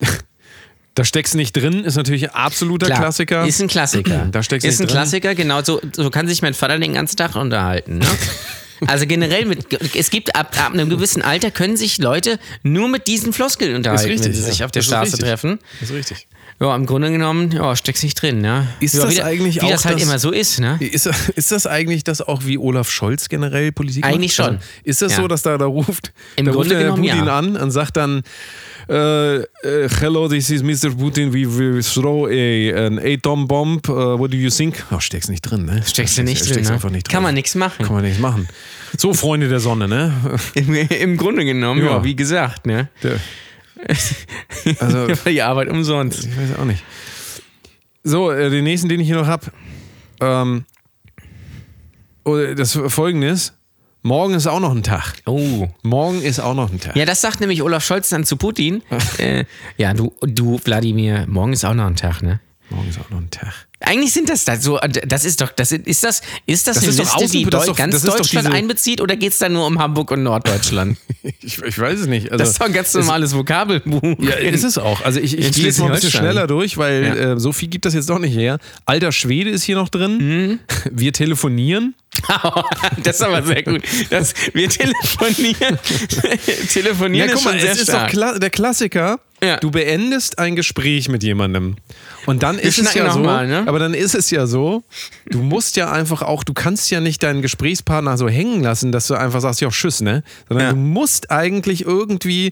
da steckst du nicht drin, ist natürlich ein absoluter Klar, Klassiker. Ist ein Klassiker. Da steckst Ist ein nicht drin. Klassiker, genau. So, so kann sich mein Vater den ganzen Tag unterhalten. Ne? Also generell, mit, es gibt ab, ab einem gewissen Alter können sich Leute nur mit diesen Floskeln unterhalten, richtig, wenn sie ja. sich auf der Straße richtig. treffen. Das ist richtig. Ja, im Grunde genommen, ja, steckst nicht drin, ne? Ist ja, das wie, eigentlich wie auch das halt das- immer so ist, ne? Ist, ist das eigentlich das auch wie Olaf Scholz generell Politik macht? Eigentlich schon. Also, ist das Ja. so, dass da, da ruft, Im da ruft Grunde der genommen, Putin ja. an und sagt dann, äh, hello, this is Mr. Putin, we will throw a, an atom bomb, uh, what do you think? Oh, steckst nicht drin, ne? Steckst du nicht drin, steckst ne? einfach nicht drin. Kann man nichts machen. Kann man nichts machen. So, Freunde der Sonne, ne? Im, Im Grunde genommen, ja. Ja. wie gesagt, ne? Der, also, Die Arbeit umsonst. Ich weiß auch nicht. So, äh, den nächsten, den ich hier noch habe. Ähm, oh, das folgende ist: Morgen ist auch noch ein Tag. Oh. Morgen ist auch noch ein Tag. Ja, das sagt nämlich Olaf Scholz dann zu Putin. äh, ja, du, du, Wladimir, morgen ist auch noch ein Tag, ne? Morgen ist auch noch ein Tag. Eigentlich sind das da so, das ist doch, das ist, ist das, ist das, Das eine ist Liste, außen- die das ist doch- ganz ist Deutschland einbezieht oder geht es da nur um Hamburg und Norddeutschland? Ich, ich weiß es nicht. Also, Das ist doch ein ganz normales Vokabelbuch. ja, ist es auch. Also ich, ich gehe jetzt mal ein bisschen schneller durch, weil Ja. äh, so viel gibt das jetzt doch nicht her. Alter Schwede ist hier noch drin. Mhm. Wir telefonieren. das ist aber sehr gut. Das, wir telefonieren. telefonieren Ja, ist guck mal, schon sehr es ist doch kla der Klassiker. Ja. Du beendest ein Gespräch mit jemandem. Und dann ist es ja so, mal, ne? aber dann ist es ja so, du musst ja einfach auch, du kannst ja nicht deinen Gesprächspartner so hängen lassen, dass du einfach sagst, ja, tschüss, ne? Sondern Ja. du musst eigentlich irgendwie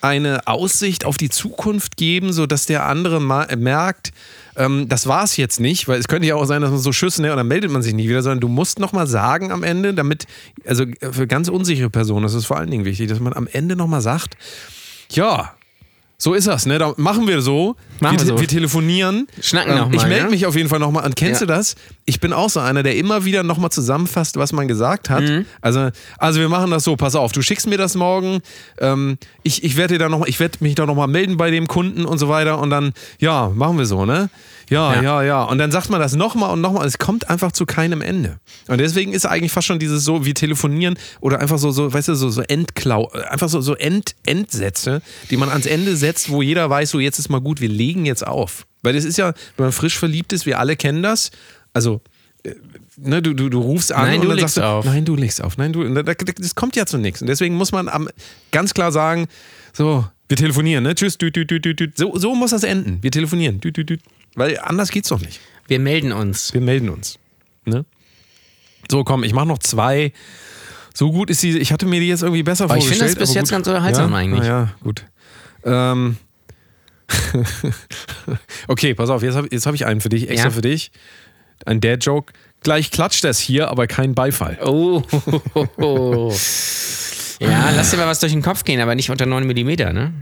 eine Aussicht auf die Zukunft geben, sodass der andere ma- merkt, ähm, das war es jetzt nicht, weil es könnte ja auch sein, dass man so tschüss, ne, und dann meldet man sich nicht wieder, sondern du musst nochmal sagen am Ende, damit, also für ganz unsichere Personen ist es vor allen Dingen wichtig, dass man am Ende nochmal sagt, ja, so ist das, ne? Da machen wir so. Machen wir, wir so. wir telefonieren. Schnacken Ähm, noch mal, Ich melde ne? mich auf jeden Fall nochmal. Und kennst Ja. du das? Ich bin auch so einer, der immer wieder nochmal zusammenfasst, was man gesagt hat. Mhm. Also, also wir machen das so, pass auf, du schickst mir das morgen. Ähm, ich ich werde dir da noch, ich werde mich da nochmal melden bei dem Kunden und so weiter. Und dann, ja, machen wir so, ne? Ja, Ja. ja, ja. Und dann sagt man das nochmal und nochmal. Es kommt einfach zu keinem Ende. Und deswegen ist eigentlich fast schon dieses so, wir telefonieren oder einfach so, so weißt du, so, so Endklau, einfach so, so End, Endsätze, die man ans Ende setzt, wo jeder weiß, so jetzt ist mal gut, wir legen jetzt auf. Weil das ist ja, wenn man frisch verliebt ist, wir alle kennen das. Also, äh, ne, du, du, du rufst an Nein, und du dann legst sagst du, auf. nein, du legst auf, nein, du, da- da- das kommt ja zu nichts. Und deswegen muss man am, ganz klar sagen, so, wir telefonieren, ne? Tschüss, düt, düt, düt, düt, düt. So, so muss das enden. Wir telefonieren, düt, düt, düt. Weil anders geht's doch nicht. Wir melden uns. Wir melden uns. Ne? So, komm, ich mache noch zwei. So gut ist die, ich hatte mir die jetzt irgendwie besser Aber ich vorgestellt. finde das bis jetzt gut. ganz unterhaltsam ja? eigentlich. Ah, ja, gut. Ähm. okay, pass auf, jetzt habe jetzt hab ich einen für dich, extra Ja. für dich. Ein Dad-Joke. Gleich klatscht das hier, aber kein Beifall. Oh. ja, lass dir mal was durch den Kopf gehen, aber nicht unter 9 mm, ne?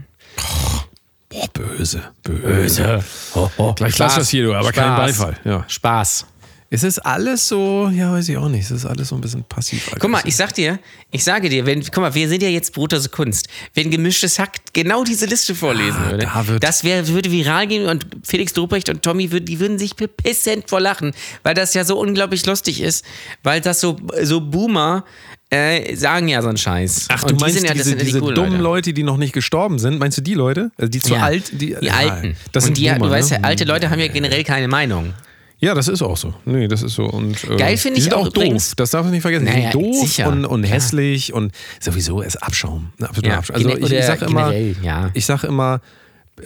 Boah, böse, böse. Oh, oh. Gleich klatscht das hier, du, aber kein Spaß. Beifall. Ja. Spaß. Es ist alles so, ja, weiß ich auch nicht. Es ist alles so ein bisschen passiv. Guck mal, ich sag dir, ich sage dir, wenn, guck mal, wir sind ja jetzt Brotose Kunst. Wenn gemischtes Hack genau diese Liste vorlesen Ah, würde, da das wär, würde viral gehen und Felix Dobrecht und Tommy würden, die würden sich bepissend vor lachen, weil das ja so unglaublich lustig ist, weil das so, so Boomer äh, sagen ja so einen Scheiß. Ach, Und du die meinst sind ja, diese, sind ja die diese coolen dummen Leute. Leute. die noch nicht gestorben sind? Meinst du die Leute? Also die zu Ja, alt? Die, die Alten. Das und sind die, Boomer, du weißt ne? ja, alte Leute haben ja generell keine Meinung. Ja, das ist auch so. Nee, das ist so. Und, äh, Geil finde die ich sind auch auch doof. übrigens- Das darf man nicht vergessen. Die Naja, sind doof sicher. und, und hässlich und sowieso ist Abschaum. Absoluter Ja, Abschaum. Also ich, ich oder sag immer, ja. ich sag immer,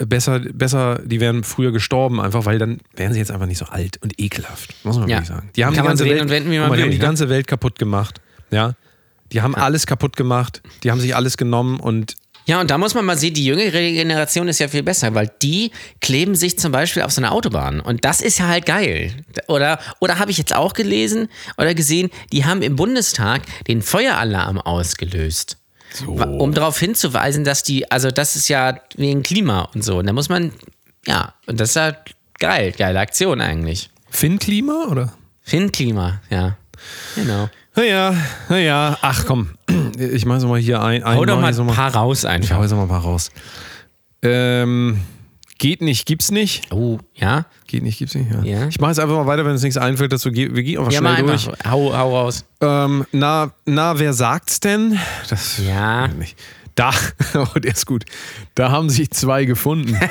besser, besser, die wären früher gestorben, einfach, weil dann wären sie jetzt einfach nicht so alt und ekelhaft. Muss man Ja. wirklich sagen. Die haben Kann die man ganze drehen Welt, und wenden, wie man guck mal, die will, haben die ne? ganze Welt kaputt gemacht. Ja. Die haben alles kaputt gemacht. Die haben sich alles genommen und Ja, und da muss man mal sehen, die jüngere Generation ist ja viel besser, weil die kleben sich zum Beispiel auf so einer Autobahn. Und das ist ja halt geil. Oder, oder habe ich jetzt auch gelesen oder gesehen, die haben im Bundestag den Feueralarm ausgelöst. wa- um darauf hinzuweisen, dass die, also das ist ja wegen Klima und so. Und da muss man, ja, und das ist ja geil, geile Aktion eigentlich. Finn-Klima oder? Finn-Klima, ja. Genau. Naja, naja, ach komm. Ich mache mal hier ein. Hau doch mal so ein paar raus Ich hau einfach. jetzt mal ein paar raus. Ähm, geht nicht, gibt's nicht. Oh, ja? Geht nicht, gibt's nicht. Ja. Ja. Ich mache jetzt einfach mal weiter, wenn uns nichts einfällt dazu. ge- Wir gehen einfach Ja, schnell mal durch. einfach. Hau, hau raus. Ähm, na, na, wer sagt's denn? Das Ja. nicht. Da, oh, der ist gut. Da haben sich zwei gefunden.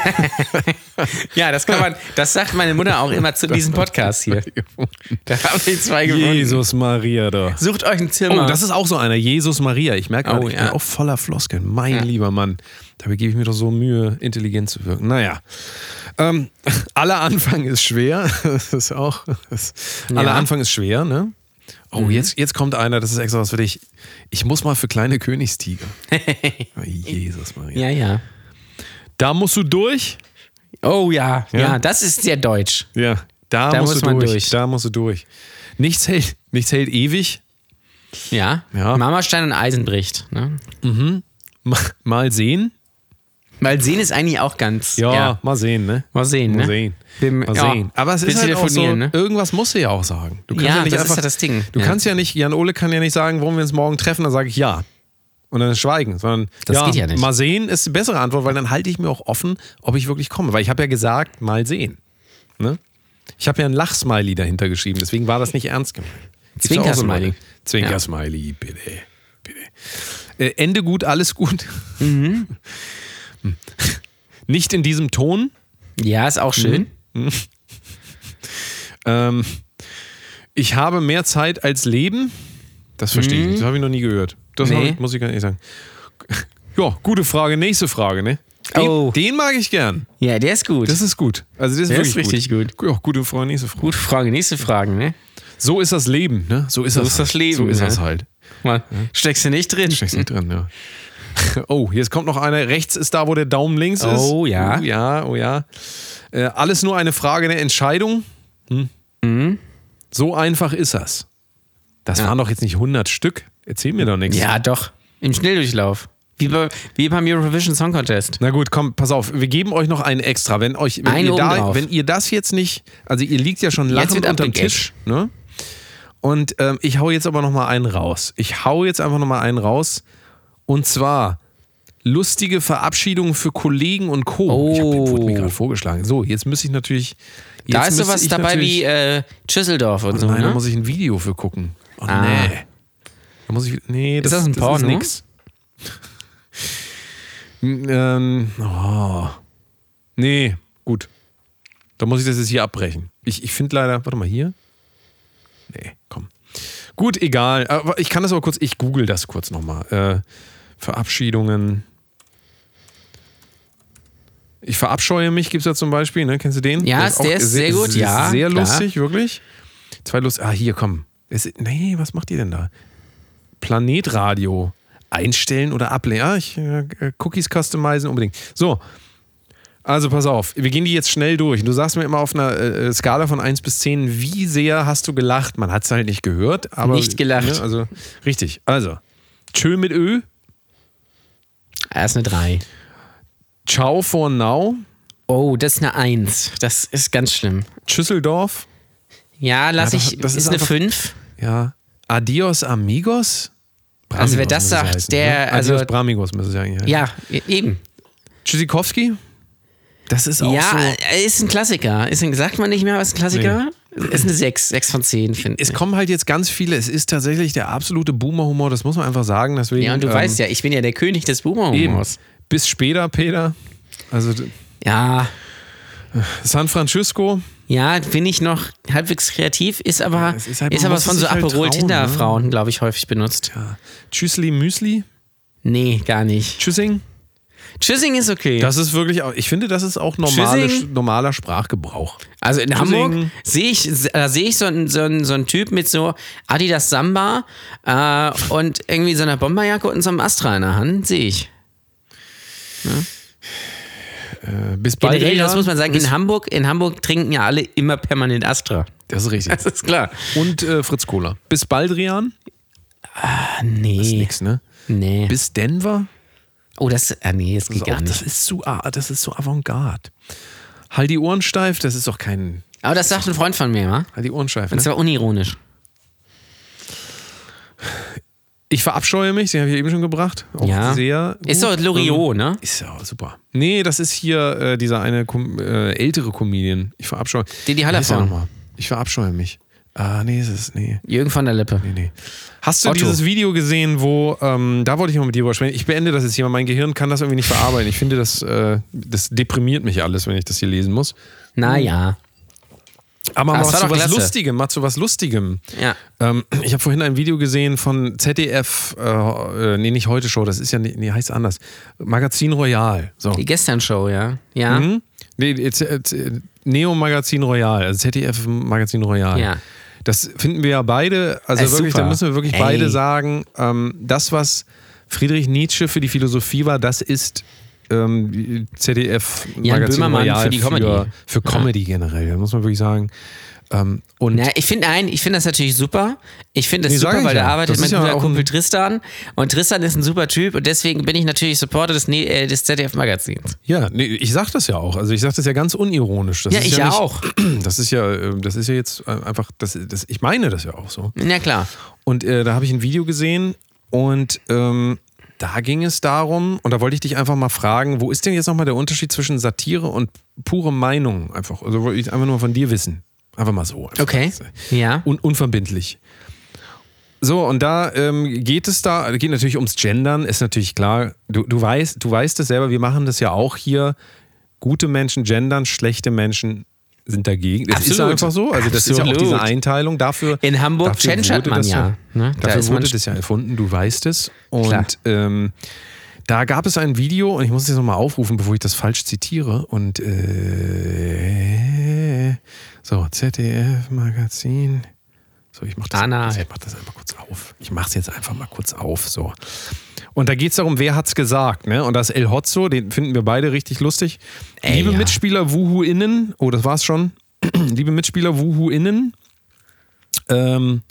Ja, das kann man, das sagt meine Mutter auch immer zu diesem Podcast hier. Da haben die zwei gefunden. Jesus Maria da. Sucht euch ein Zimmer. Oh, das ist auch so einer. Jesus Maria. Ich merke Oh, ich ja. bin auch voller Floskeln. Mein lieber Mann. Dabei gebe ich mir doch so Mühe, intelligent zu wirken. Naja. Ähm, aller Anfang ist schwer. Das ist auch. Das, Aller Anfang ist schwer, ne? Oh, Mhm. jetzt, jetzt kommt einer, das ist extra was für dich. Ich muss mal für kleine Königstiger. Oh, Jesus Maria. ja, ja. Da musst du durch. Oh ja, ja, Ja? das ist sehr deutsch. Ja, da, Da musst muss du durch. durch. Da musst du durch. Nichts hält, nichts hält ewig. Ja. Ja. Marmorstein und Eisen bricht. Ne? Ma- Mal sehen. Weil sehen ist eigentlich auch ganz. Ja, mal sehen, ne? Mal sehen, Mal ne? sehen. Bim- Mal ja. sehen. Aber es ist Willst halt du auch so, ne? irgendwas musst du ja auch sagen. Du kannst ja, Ja, nicht das ist einfach, ja das Ding. Du Ja. kannst ja nicht, Jan Ole kann ja nicht sagen, wollen wir uns morgen treffen, dann sage ich ja. Und dann schweigen, sondern Das geht ja nicht. mal sehen ist die bessere Antwort, weil dann halte ich mir auch offen, ob ich wirklich komme. Weil ich habe ja gesagt, mal sehen. Ne? Ich habe ja ein Lachsmiley dahinter geschrieben, deswegen war das nicht ernst gemeint. Ja Zwinker-Smiley. Zwinker-Smiley, bitte. bitte. Äh, Ende gut, alles gut. Mhm. Nicht in diesem Ton. Ja, ist auch schön. Ähm, ich habe mehr Zeit als Leben. Das verstehe ich nicht. Das habe ich noch nie gehört. Das Mhm. Nee. ich, muss ich gar nicht sagen. Ja, gute Frage. Nächste Frage, ne? Den, Oh. den mag ich gern. Ja, der ist gut. Das ist gut. Also das ist Der wirklich ist richtig gut. Ja, gute Frage, nächste Frage. Gute Frage, nächste Frage, ne? So ist das Leben, ne? So ist, das, ist das halt. Leben, So ist ja. das halt. Mal, steckst du nicht drin? Steckst nicht drin, ja. Oh, jetzt kommt noch einer. Rechts ist da, wo der Daumen links ist. Oh, ja. Oh ja, oh ja. Äh, alles nur eine Frage der Entscheidung. Hm? So einfach ist das. Das waren doch jetzt nicht 100 Stück. Erzähl mir doch nichts. Ja, doch. Im Schnelldurchlauf. Wie, bei, wie beim Eurovision Song Contest. Na gut, komm, pass auf. Wir geben euch noch einen extra. Wenn, euch, wenn, ihr, da, wenn ihr das jetzt nicht, also ihr liegt ja schon lachend wird unterm abgegeben. Tisch, ne? Und ähm, ich hau jetzt aber noch mal einen raus. Ich hau jetzt einfach noch mal einen raus. Und zwar lustige Verabschiedungen für Kollegen und Co. Ich hab, Oh. wurde mir gerade vorgeschlagen. So, jetzt müsste ich natürlich. Da ist sowas ich dabei wie äh, Schüsseldorf und so. Nein, da Ne? muss ich ein Video für gucken. Oh, Ah. nee. Da muss ich. Nee, das, das ein das Porno? ist nix. ähm, oh. Nee, gut. Da muss ich das jetzt hier abbrechen. Ich, ich finde leider. Warte mal, hier? Nee, komm. Gut, egal. Aber ich kann das aber kurz. Ich google das kurz nochmal. Äh, Verabschiedungen. Ich verabscheue mich, gibt es da zum Beispiel, ne? Kennst du den? Ja, auch der ist sehr gut, ja, Sehr klar. lustig, wirklich. Zwei Lust. Ah, hier, komm. Es, nee, was macht ihr denn da? Planetradio. Einstellen oder ablehnen. Ja, ich, äh, Cookies customizen unbedingt. So. Also pass auf, wir gehen die jetzt schnell durch. Du sagst mir immer auf einer äh, Skala von 1 bis 10, wie sehr hast du gelacht? Man hat es halt nicht gehört, aber. Nicht gelacht. Ne, also, richtig. Also, Tschö mit Ö, Er ist eine 3. Ciao for now, Oh, das ist eine 1. Das ist ganz schlimm. Schüsseldorf, Ja, lass Ja, das- ich. das ist, ist eine einfach- 5. ja. Adios amigos. Also wer Bramigos das sagt, heißen, der- Ne? also- Adios Bramigos müsste es ja eigentlich heißen. Ja, e- eben. Tschüssikowski? Das ist auch ja, so. äh, ist ein Klassiker. Ist ein, sagt man nicht mehr, was ist ein Klassiker? Ist eine 6. 6 von 10, finde Es ich. kommen halt jetzt ganz viele. Es ist tatsächlich der absolute Boomer-Humor, das muss man einfach sagen. Deswegen, Ja, und du ähm, weißt ja, ich bin ja der König des. Boomer-Humors. Bis später, Peter. Also Ja, San Francisco. ja, bin ich noch halbwegs kreativ, ist aber, es ist ist halt- man aber von es so halt Aperol trauen, Tinder ne? Glaube ich, häufig benutzt. Ja. Tschüssli Müsli. Nee, gar nicht. Tschüssing. Tschüssing ist okay. Das ist wirklich, auch- ich finde, das ist auch normale, normaler Sprachgebrauch. Also in Tschüssing. Hamburg sehe ich, da sehe ich so einen, so, einen, so einen Typ mit so Adidas Samba äh, und irgendwie so einer Bomberjacke und so einem Astra in der Hand, sehe ich. Äh, bis bald. Generell, das muss man sagen, in Hamburg, in Hamburg trinken ja alle immer permanent Astra. das ist richtig. Das ist klar. Und äh, Fritz Cola. Bis bald, Rian. Nee. Das ist nix, ne? Nee. Bis Denver? Oh, das, ah, nee, das Das geht ist, gar auch, das nicht. ist zu, ah, das ist so Avantgarde. Halt die Ohren steif, das ist doch kein. Aber das sagt ein Freund von mir, wa? Halt die Ohren steif. Und Ne? zwar unironisch. Ich verabscheue mich, den habe ich eben schon gebracht. Auch Ja. sehr. Ist gut. doch Loriot, ne? Ist ja super. Nee, das ist hier äh, dieser eine äh, ältere Comedian. Ich verabscheue. Didi der Hallervorden. nochmal? Ich verabscheue mich. Ah, nee, es ist. Nee. Jürgen von der Lippe. Nee, nee. Hast du Otto. dieses Video gesehen, wo, ähm, da wollte ich mal mit dir drüber sprechen. Ich beende das jetzt hier, weil mein Gehirn kann das irgendwie nicht verarbeiten. Ich finde, das, äh, das deprimiert mich alles, wenn ich das hier lesen muss. Naja. Aber Ah, mal es zu was. Lustigem, mal zu was Lustigem. Ja. Ähm, ich habe vorhin ein Video gesehen von ZDF, äh, äh, nee, nicht heute Show, das ist ja, nee, nee heißt anders. Magazin Royal. So. Die Gestern-Show, ja. Ja. Mhm. Nee, jetzt, jetzt, äh, Neo Magazin Royal, also ZDF Magazin Royal. Ja. Das finden wir ja beide, also Äh, wirklich, super. da müssen wir wirklich Ey. beide sagen, ähm, das, was Friedrich Nietzsche für die Philosophie war, das ist ähm, ZDF Jan Magazin Böhmermann Royal für die Comedy. Für, für Comedy generell, muss man wirklich sagen. Ähm, und Na, ich finde nein, ich finde das natürlich super. Ich finde das Nee, super, weil ja. da arbeitet Das mein ja guter ein- Kumpel Tristan und Tristan ist ein super Typ und deswegen bin ich natürlich Supporter des, Ne- äh, des ZDF Magazins. Ja, nee, ich sag das ja auch. Also ich sag das ja ganz unironisch. Das Ja, ist ich ja nicht, auch. Das ist ja, äh, das ist ja jetzt äh, einfach, das, das, ich meine das ja auch so. Na klar. Und äh, da habe ich ein Video gesehen und ähm, da ging es darum, und da wollte ich dich einfach mal fragen, wo ist denn jetzt nochmal der Unterschied zwischen Satire und pure Meinung? Einfach, also wollte ich einfach nur von dir wissen. Einfach mal so. Einfach. Okay. Ja. Un unverbindlich. So, und da ähm, geht es da, geht natürlich ums Gendern, ist natürlich klar, du, du weißt, du weißt es selber, wir machen das ja auch hier. Gute Menschen gendern, schlechte Menschen sind dagegen. Das ist Absolut. einfach so. Also das ist ja auch Absolut. diese Einteilung dafür. In Hamburg dafür gendert wurde man das ja, ne? Da Dafür ist man wurde st- das ja erfunden, du weißt es. Und ähm, da gab es ein Video, und ich muss es jetzt nochmal aufrufen, bevor ich das falsch zitiere. Und äh, so, ZDF-Magazin. So, ich mach das, Anal. ich mach das einfach kurz auf. Ich mach's jetzt einfach mal kurz auf. So. Und da geht es darum, wer hat's gesagt, ne? Und das El Hotzo, den finden wir beide richtig lustig. Ey, Liebe ja. Mitspieler WuhuInnen, oh, das war's schon. Liebe Mitspieler WuhuInnen, ähm,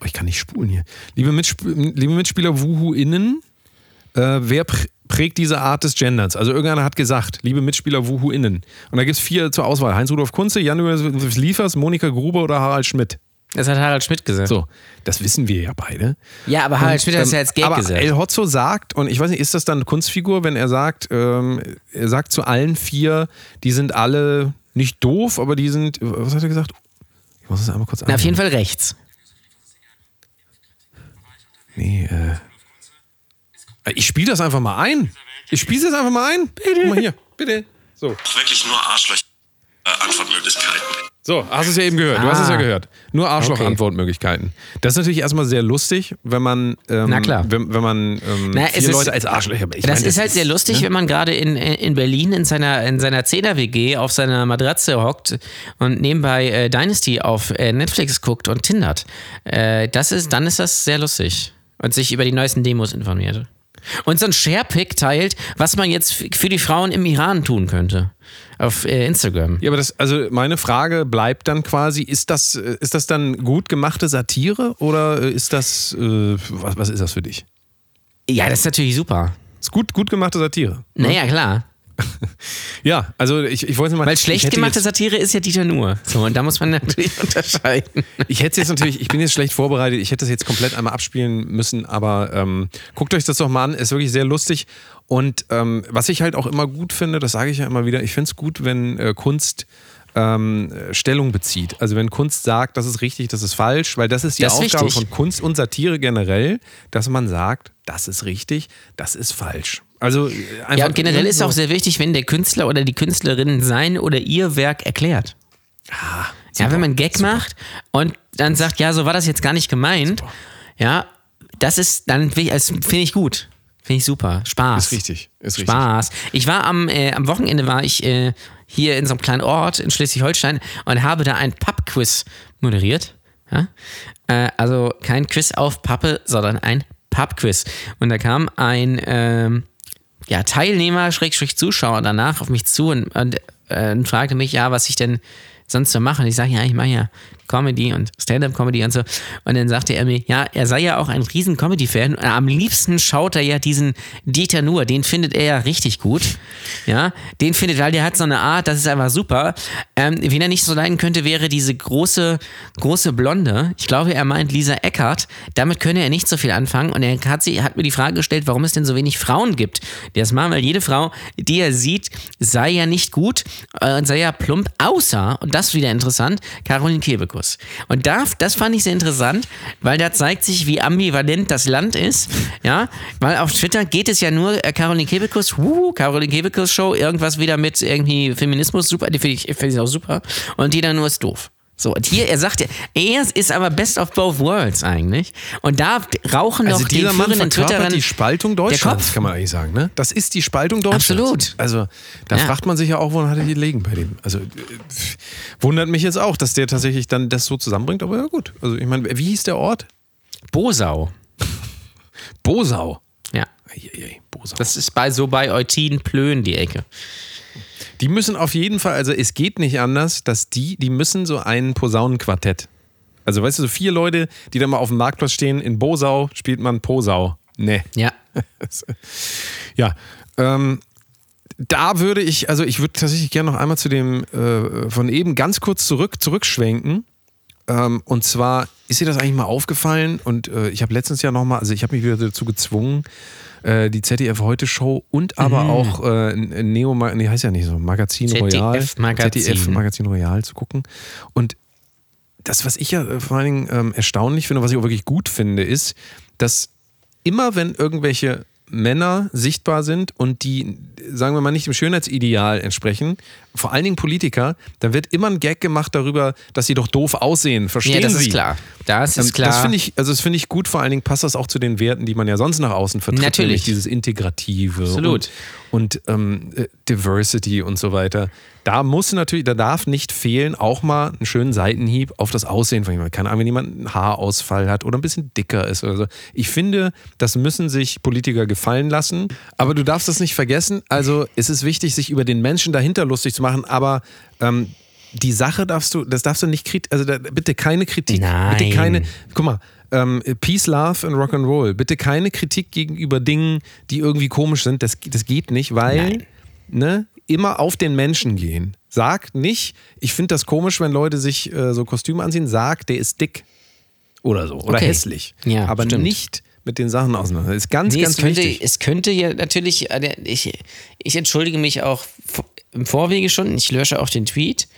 oh, ich kann nicht spulen hier. Liebe, Mitsp liebe Mitspieler WuhuInnen, äh, wer pr prägt diese Art des Genderns? Also irgendeiner hat gesagt, liebe Mitspieler WuhuInnen. Und da gibt es vier zur Auswahl. Heinz-Rudolf Kunze, Jan-Josef Liefers, Monika Gruber oder Harald Schmidt. Das hat Harald Schmidt gesagt. So, das wissen wir ja beide. Ja, aber Harald Schmidt hat es Ähm, ja als Gag aber gesagt. El Hotzo sagt, und ich weiß nicht, ist das dann Kunstfigur, wenn er sagt, ähm, er sagt zu allen vier, die sind alle nicht doof, aber die sind, was hat er gesagt? Ich muss es einmal kurz Na, auf jeden anhören. Fall rechts. Nee, äh. Ich spiele das einfach mal ein. Ich spiele das einfach mal ein. Bitte. Guck mal hier, bitte. So. wirklich nur Arschlöcher äh, Antwortmöglichkeiten. So, hast du es ja eben gehört. Du hast es ja Ah. gehört. Nur Arschloch-Antwortmöglichkeiten. Das ist natürlich erstmal sehr lustig, wenn man, ähm, Na klar. wenn, wenn man ähm, Na, vier ist- Leute als Arschlöcher. Ich das meine, ist halt sehr lustig, wenn man gerade in, in Berlin in seiner, in seiner 10er-WG auf seiner Matratze hockt und nebenbei äh, Dynasty auf äh, Netflix guckt und tindert. Äh, das ist, dann ist das sehr lustig. Und sich über die neuesten Demos informiert. Und so ein Sharepick teilt, was man jetzt für die Frauen im Iran tun könnte. Auf äh, Instagram. Ja, aber das, also meine Frage bleibt dann quasi, ist das, äh, ist das dann gut gemachte Satire oder äh, ist das, äh, was, was ist das für dich? Ja, das ist natürlich super. Ist gut, gut gemachte Satire. Naja, klar. Ja, also ich, ich wollte mal. Weil schlecht gemachte Satire ist ja Dieter Nuhr. So, und da muss man natürlich unterscheiden. Ich hätte es jetzt natürlich, ich bin jetzt schlecht vorbereitet, ich hätte das jetzt komplett einmal abspielen müssen, aber ähm, guckt euch das doch mal an, ist wirklich sehr lustig. Und ähm, was ich halt auch immer gut finde, das sage ich ja immer wieder, ich finde es gut, wenn äh, Kunst ähm, Stellung bezieht. Also wenn Kunst sagt, das ist richtig, das ist falsch, weil das ist die Das ist Aufgabe wichtig. von Kunst und Satire generell, dass man sagt, das ist richtig, das ist falsch. Also äh, einfach Ja, und generell ist so- auch sehr wichtig, wenn der Künstler oder die Künstlerin sein oder ihr Werk erklärt. ja, wenn man einen Gag macht und dann sagt, ja, so war das jetzt gar nicht gemeint. Ja, das ist dann finde ich gut. Finde ich super. Spaß. Ist richtig, ist richtig. Spaß. Ich war am, äh, am Wochenende war ich äh, hier in so einem kleinen Ort in Schleswig-Holstein und habe da ein Pub-Quiz moderiert. Ja? Äh, also kein Quiz auf Pappe, sondern ein Pub-Quiz. Und da kam ein ähm, ja, Teilnehmer, Schrägstrich Zuschauer danach auf mich zu und, und, äh, und fragte mich, ja, was ich denn sonst so mache. Und ich sage, ja, ich mache ja Comedy und Stand-up-Comedy und so. Und dann sagte er mir, ja, er sei ja auch ein riesen Comedy-Fan. Am liebsten schaut er ja diesen Dieter Nuhr, den findet er ja richtig gut. Ja, den findet, weil der hat so eine Art, das ist einfach super. Ähm, wen er nicht so leiden könnte, wäre diese große, große Blonde. Ich glaube, er meint Lisa Eckert. Damit könne er nicht so viel anfangen. Und er hat, sie, hat mir die Frage gestellt, warum es denn so wenig Frauen gibt, die das machen, weil jede Frau, die er sieht, sei ja nicht gut äh, und sei ja plump, außer, und das ist wieder interessant, Caroline Kebekus. Und da, das fand ich sehr interessant, weil da zeigt sich, wie ambivalent das Land ist. Ja, weil auf Twitter geht es ja nur äh, Caroline Kebekus, wuhu, Caroline Kebekus Show, irgendwas wieder mit irgendwie Feminismus, super, die finde ich, find ich auch super. Und die dann nur ist doof. So, und hier, er sagt ja, er ist aber best of both worlds eigentlich. Und da rauchen Also doch die führenden Twitterer die Spaltung Deutschlands, kann man eigentlich sagen. Ne? Das ist die Spaltung Deutschlands. Absolut. Also da Ja. fragt man sich ja auch, woran hat er die legen bei dem? Also äh, wundert mich jetzt auch, dass der tatsächlich dann das so zusammenbringt. Aber ja gut. Also ich meine, wie hieß der Ort? Bosau. Bosau. Ja. Eieiei, Bosau. Das ist bei so bei Eutin Plön die Ecke. Die müssen auf jeden Fall, also es geht nicht anders, dass die, die müssen so ein Posaunenquartett. Also weißt du, so vier Leute, die da mal auf dem Marktplatz stehen, in Bosau spielt man Posau. Nee. Ja. Ja, ähm, da würde ich, also ich würde tatsächlich gerne noch einmal zu dem äh, von eben ganz kurz zurück, zurückschwenken. Ähm, und zwar ist dir das eigentlich mal aufgefallen und äh, ich habe letztens ja nochmal, also ich habe mich wieder dazu gezwungen, äh, die ZDF Heute Show und aber auch äh, Neo, nee, heißt ja nicht so, Magazin ZDF Royal, Magazin. ZDF Magazin Royal zu gucken. Und das, was ich ja äh, vor allen Dingen ähm, erstaunlich finde, was ich auch wirklich gut finde, ist, dass immer wenn irgendwelche Männer sichtbar sind und die, sagen wir mal, nicht dem Schönheitsideal entsprechen, vor allen Dingen Politiker, dann wird immer ein Gag gemacht darüber, dass sie doch doof aussehen. Verstehen Ja, das Sie? ist klar. Das ist Ähm, klar. Das finde ich, also das finde ich gut. Vor allen Dingen passt das auch zu den Werten, die man ja sonst nach außen vertritt. Natürlich. nämlich dieses Integrative Absolut. und, und ähm, äh, Diversity und so weiter. Da muss natürlich, da darf nicht fehlen, auch mal einen schönen Seitenhieb auf das Aussehen von jemandem. Keine Ahnung, wenn jemand einen Haarausfall hat oder ein bisschen dicker ist oder so. Ich finde, das müssen sich Politiker gefallen lassen. Aber du darfst das nicht vergessen. Also es ist wichtig, sich über den Menschen dahinter lustig zu machen, aber ähm, die Sache darfst du, das darfst du nicht kritisch, also da, bitte keine Kritik, Nein. bitte keine, guck mal, ähm, Peace, Love and Rock'n'Roll, bitte keine Kritik gegenüber Dingen, die irgendwie komisch sind, das, das geht nicht, weil, ne, immer auf den Menschen gehen. Sag nicht, ich finde das komisch, wenn Leute sich äh, so Kostüme anziehen, sag, der ist dick oder so, oder Okay. hässlich, Ja, aber stimmt. nicht mit den Sachen auseinander. Das ist ganz, Nee, ganz es könnte, wichtig. es könnte ja natürlich, äh, ich, ich entschuldige mich auch im Vorwege schon, ich lösche auch den Tweet.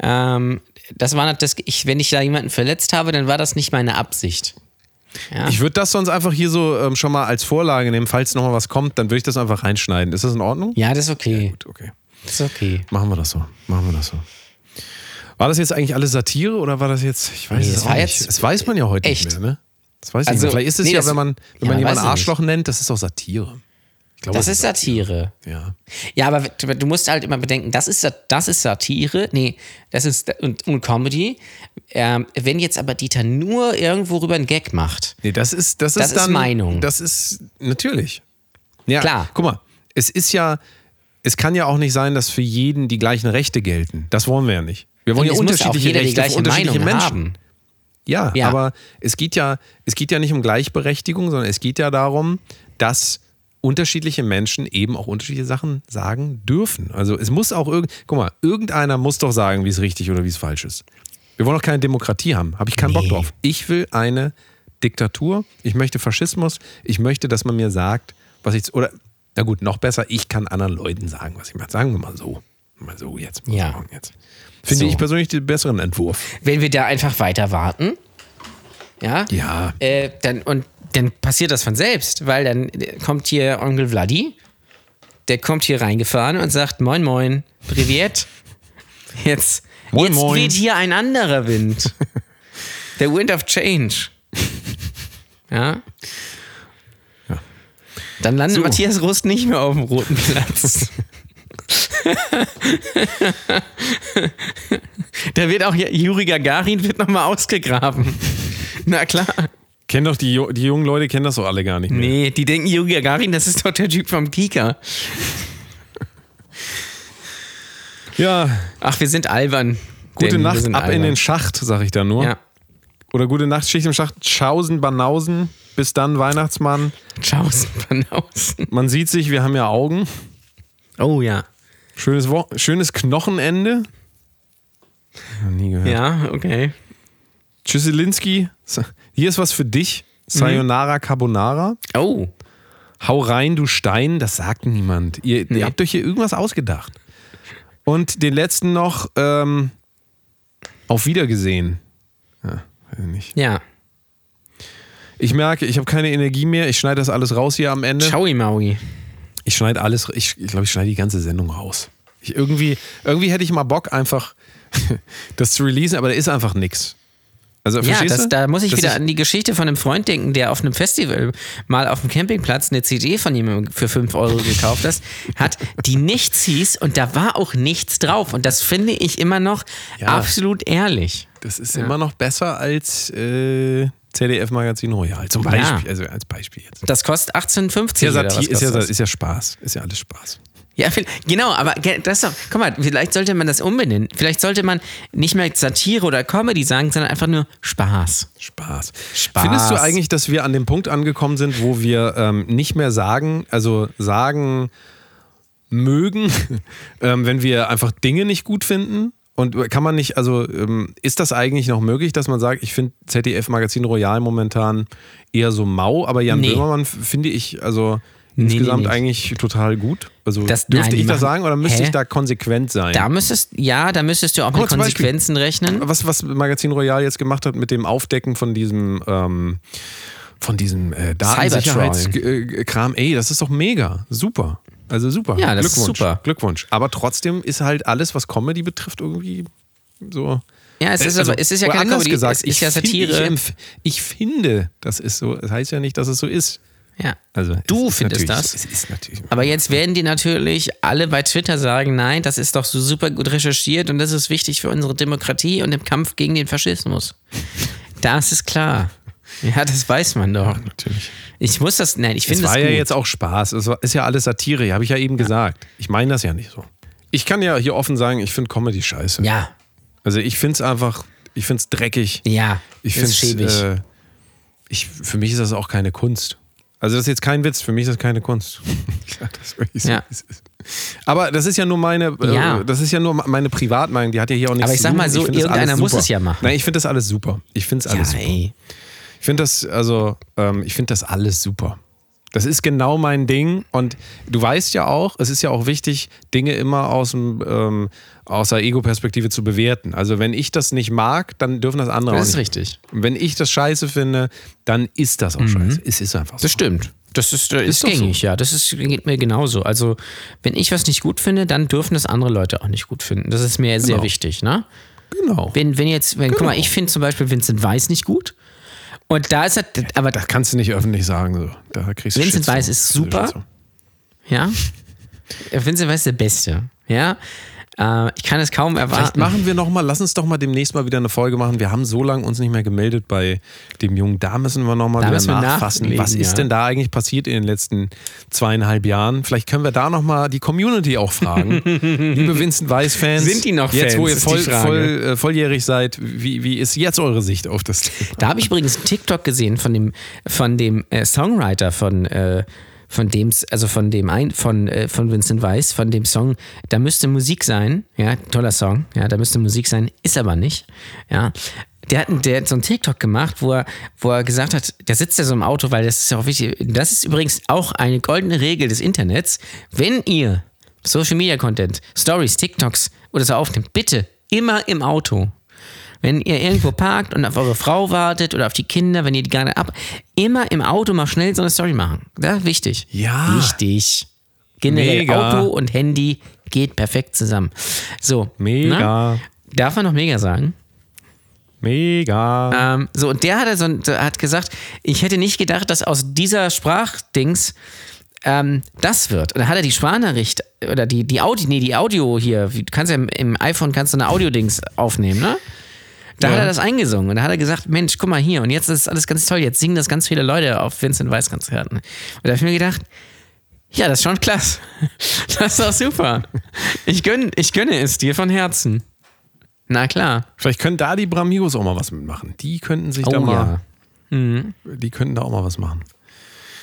Ähm, das war das, ich, wenn ich da jemanden verletzt habe, dann war das nicht meine Absicht. Ja. Ich würde das sonst einfach hier so ähm, schon mal als Vorlage nehmen, falls nochmal was kommt, dann würde ich das einfach reinschneiden. Ist das in Ordnung? ja, das ist okay. Gut, okay. Das ist okay. Machen wir das so. Machen wir das so. War das jetzt eigentlich alles Satire oder war das jetzt? Ich weiß Nee, es auch nicht. Das weiß man ja heute echt. nicht mehr, ne? Das weiß ich Also, nicht. Vielleicht ist es nee, ja, wenn man, wenn ja, man jemanden Arschloch nennt, das ist auch Satire. Glaube, Das es ist Satire. Ja. Ja, aber du, musst halt immer bedenken, das ist, das ist Satire, nee, das ist und, und Comedy. Ähm, wenn jetzt aber Dieter nur irgendwo rüber einen Gag macht, Nee, das ist, das, Das ist ist dann. Meinung. Das ist natürlich. Ja, Klar. Guck mal, es ist ja, es kann ja auch nicht sein, dass für jeden die gleichen Rechte gelten. Das wollen wir ja nicht. Wir wollen und ja unterschiedliche jeder Rechte die für gleiche unterschiedliche Meinung Menschen. haben. Ja, Ja. aber es geht ja, es geht ja nicht um Gleichberechtigung, sondern es geht ja darum, dass unterschiedliche Menschen eben auch unterschiedliche Sachen sagen dürfen. Also es muss auch irgend, guck mal, irgendeiner muss doch sagen, wie es richtig oder wie es falsch ist. Wir wollen doch keine Demokratie haben. Habe ich keinen Bock Nee. drauf. Ich will eine Diktatur. Ich möchte Faschismus. Ich möchte, dass man mir sagt, was ich oder na gut, noch besser, ich kann anderen Leuten sagen, was ich mache. Sagen wir mal so. Mal so jetzt. Mal Ja. jetzt. Finde So. ich persönlich den besseren Entwurf. Wenn wir da einfach weiter warten, ja, Ja. äh, dann, und dann passiert das von selbst, weil dann kommt hier Onkel Vladi, der kommt hier reingefahren und sagt, moin moin, privet, jetzt, Moin, jetzt moin. weht hier ein anderer Wind. Der Wind of Change. Ja. Dann landet Matthias Rust nicht mehr auf dem roten Platz. da wird auch Juri Gagarin wird nochmal ausgegraben. Na klar. Kennen doch die, die jungen Leute kennen das doch alle gar nicht mehr. Nee, die denken, Juri Gagarin, das ist doch der Typ vom Kika. Ja, Ach, wir sind albern. Gute Nacht, ab in albern. den Schacht, sag ich da nur. Ja. Oder gute Nacht, Schicht im Schacht, Schausen, Banausen. Bis dann, Weihnachtsmann. Tschaußen von außen. Man sieht sich, wir haben ja Augen. Oh ja. Schönes, Wo schönes Knochenende. Noch nie gehört. Ja, okay. Tschüsselinski, hier ist was für dich. Sayonara Carbonara. Oh. Hau rein, du Stein. Das sagt niemand. Ihr, ihr habt euch hier irgendwas ausgedacht. Und den letzten noch, ähm, auf Wiedergesehen. Ja, weiß ich nicht. Ja. Ich merke, ich habe keine Energie mehr. Ich schneide das alles raus hier am Ende. Schaui Maui. Ich schneide alles, ich, ich glaube, ich schneide die ganze Sendung raus. Ich irgendwie, irgendwie hätte ich mal Bock, einfach das zu releasen, aber da ist einfach nix. Also, Ja, das, da muss ich Das wieder ist- an die Geschichte von einem Freund denken, der auf einem Festival mal auf dem Campingplatz eine CD von jemandem für 5 Euro gekauft hat, hat, die nichts hieß und da war auch nichts drauf. Und das finde ich immer noch Ja. absolut ehrlich. Das ist immer noch besser als äh, ZDF Magazin Royal. Zum Ja. Beispiel, also als Beispiel jetzt. Das kostet 18,50 Ist ja, oder was Satir, ist, ja, ist ja Spaß. Ist ja alles Spaß. Ja, genau, aber das ist doch, guck mal, vielleicht sollte man das umbenennen. Vielleicht sollte man nicht mehr Satire oder Comedy sagen, sondern einfach nur Spaß. Spaß. Spaß. Findest du eigentlich, dass wir an dem Punkt angekommen sind, wo wir ähm, nicht mehr sagen, also sagen mögen, ähm, wenn wir einfach Dinge nicht gut finden? Und kann man nicht, also ähm, ist das eigentlich noch möglich, dass man sagt, ich finde ZDF Magazin Royal momentan eher so mau, aber Jan Nee. Böhmermann finde ich also Nee, nee, insgesamt nee. eigentlich total gut. Also Das- dürfte nein, ich das sagen oder müsste Hä? ich da konsequent sein? Da müsstest, ja, da müsstest du auch Guck mit zum Beispiel. Konsequenzen rechnen. was, was Magazin Royal jetzt gemacht hat mit dem Aufdecken von diesem, ähm, von diesem äh, Datensicherheitskram, ey, das ist doch mega. Super. Also super. Ja, das ist Glückwunsch. super. Glückwunsch. Aber trotzdem ist halt alles, was Comedy betrifft, irgendwie so. Ja, es ist, Also, aber, es ist ja keine Comedy, gesagt, es ist ja ich find- Satire. Ich, ich finde, das ist so. Das heißt ja nicht, dass es so ist. Ja. Also Du es findest das? Es ist natürlich. Aber jetzt werden die natürlich alle bei Twitter sagen, nein, das ist doch so super gut recherchiert und das ist wichtig für unsere Demokratie und im Kampf gegen den Faschismus. Das ist klar. Ja, das weiß man doch. natürlich. Ich muss das, nein, ich Es finde es war gut. ja jetzt auch Spaß. Es war- ist ja alles Satire, habe ich ja eben gesagt. Ich meine das ja nicht so. Ich kann ja hier offen sagen, ich finde Comedy scheiße. ja, Also ich finde es einfach, ich finde es dreckig. ja, Ich das finde schäbig. äh, ich, für mich ist das auch keine Kunst. Also das ist jetzt kein Witz, für mich ist das keine Kunst. Das so, Ja. Aber das ist ja nur meine, Ja. äh, das ist ja nur meine Privatmeinung, die hat ja hier auch nichts Aber ich zu sag mal so, irgendeiner muss es ja machen. Nein, ich finde das alles super. Ich finde es alles ja, super. ey. Ich finde das, also, ähm, ich finde das alles super. Das ist genau mein Ding. Und du weißt ja auch, es ist ja auch wichtig, Dinge immer aus, dem, ähm, aus der Ego-Perspektive zu bewerten. Also, wenn ich das nicht mag, dann dürfen das andere Das auch ist nicht. richtig. Und wenn ich das scheiße finde, dann ist das auch scheiße. Es ist einfach so. Das stimmt. Das ist, das ist doch gängig, ja. Das ist, geht mir genauso. Also, wenn ich was nicht gut finde, dann dürfen es andere Leute auch nicht gut finden. Das ist mir sehr Genau. wichtig, ne? Genau. Wenn, wenn jetzt, wenn, guck mal, Genau. ich finde zum Beispiel Vincent Weiss nicht gut. Und da ist er, aber Das kannst du nicht öffentlich sagen. So. Da kriegst du Vincent. Weiss ist super. Ja. Vincent Weiss ist der Beste, ja. Äh, ich kann es kaum Vielleicht erwarten. machen wir noch mal, lass uns doch mal demnächst mal wieder eine Folge machen. Wir haben so lange uns nicht mehr gemeldet bei dem Jungen. Da müssen wir noch mal Da wieder wir nachfassen. Was ist ja. denn da eigentlich passiert in den letzten zweieinhalb Jahren? Vielleicht können wir da noch mal die Community auch fragen. Liebe Vincent Weiss-Fans. Sind die noch Jetzt, wo Fans, ihr voll, voll, äh, volljährig seid, wie, wie ist jetzt eure Sicht auf das Thema? Da habe ich übrigens einen TikTok gesehen von dem, von dem äh, Songwriter von, äh, von dem, also von dem ein, von, äh, von Vincent Weiss, von dem Song, da müsste Musik sein, ja, toller Song, ja, da müsste Musik sein, ist aber nicht, ja. Der hat, der hat so einen TikTok gemacht, wo er, wo er gesagt hat, der sitzt ja so im Auto, weil das ist ja auch wichtig. Das ist übrigens auch eine goldene Regel des Internets. Wenn ihr Social Media Content, Stories, TikToks oder so aufnimmt, bitte immer im Auto. Wenn ihr irgendwo parkt und auf eure Frau wartet oder auf die Kinder, wenn ihr die gerade ab, immer im Auto mal schnell so eine Story machen. Ist wichtig. Ja. Wichtig. Generell Mega. Auto und Handy geht perfekt zusammen. So. Mega. Na? Darf man noch mega sagen? Mega. Ähm, so, und der hat, also, der hat gesagt, ich hätte nicht gedacht, dass aus dieser Sprachdings ähm, das wird. Und da hat er die Sprachnachricht oder die, die Audio, nee, die Audio hier, kannst ja im, im iPhone kannst du eine Audio-Dings aufnehmen, ne? Da hat er das eingesungen und da hat er gesagt, Mensch, guck mal hier und jetzt ist alles ganz toll, jetzt singen das ganz viele Leute auf Vincent Weiss Konzerten. Und da habe ich mir gedacht, ja, das ist schon klasse. Das ist doch super. Ich gönne, ich gönne es dir von Herzen. Na klar. Vielleicht können da die Bramigos auch mal was mitmachen. Die könnten sich da Oh mal, ja. die könnten da auch mal was machen.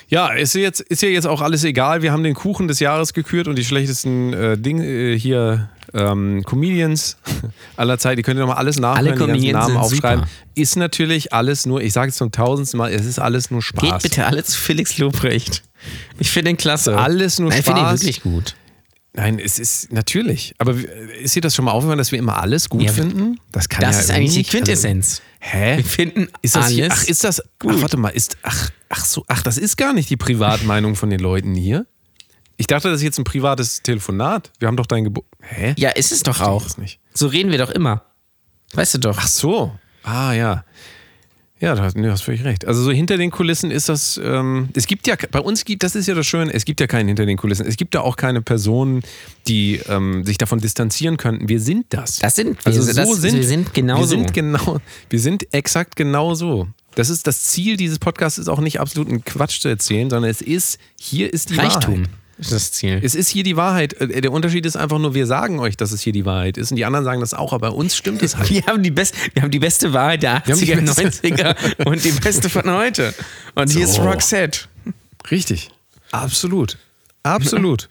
Ja, ist, jetzt, ist ja jetzt auch alles egal. Wir haben den Kuchen des Jahres gekürt und die schlechtesten äh, Ding, äh, hier ähm, Comedians aller Zeit. Die könnt ihr nochmal alles nachhören, Alle die Namen aufschreiben. super. Ist natürlich alles nur, ich sage es zum tausendsten Mal, es ist alles nur Spaß. Geht bitte alle zu Felix Lobrecht. Ich finde den klasse. Alles nur Nein, Ich finde ihn Spaß. wirklich gut. Nein, es ist natürlich. Aber ist dir das schon mal aufgefallen, dass wir immer alles gut Ja, finden? Das kann Das ja ist irgendwie eigentlich die nicht. Quintessenz. Also, hä? Wir finden Ist das alles. ach, ist das. Ach, warte mal, ist. Ach, ach so, ach, das ist gar nicht die Privatmeinung von den Leuten hier. Ich dachte, das ist jetzt ein privates Telefonat. Wir haben doch dein Gebot. Hä? ja, ist es doch auch. So reden wir doch immer. Weißt du doch. Ach so. Ah, ja. Ja, du hast, du hast völlig recht. Also so hinter den Kulissen ist das, ähm, es gibt ja, bei uns gibt, das ist ja das Schöne, es gibt ja keinen hinter den Kulissen. Es gibt da auch keine Personen, die ähm, sich davon distanzieren könnten. Wir sind das. Das sind wir. Also so das, sind wir sind genau wir so. sind genau, wir sind exakt genau so. Das ist das Ziel dieses Podcasts ist auch nicht absoluten Quatsch zu erzählen, sondern es ist hier ist die Reichtum Wahrheit. Ist das Ziel. Es ist hier die Wahrheit. Äh, Der Unterschied ist einfach nur, wir sagen euch, dass es hier die Wahrheit ist und die anderen sagen das auch, aber bei uns stimmt es halt. Wir haben, die best, wir haben die beste Wahrheit der Wir haben die 80er, beste- 90er und die beste von heute. Und hier ist So. Roxette. Richtig. Absolut. Absolut.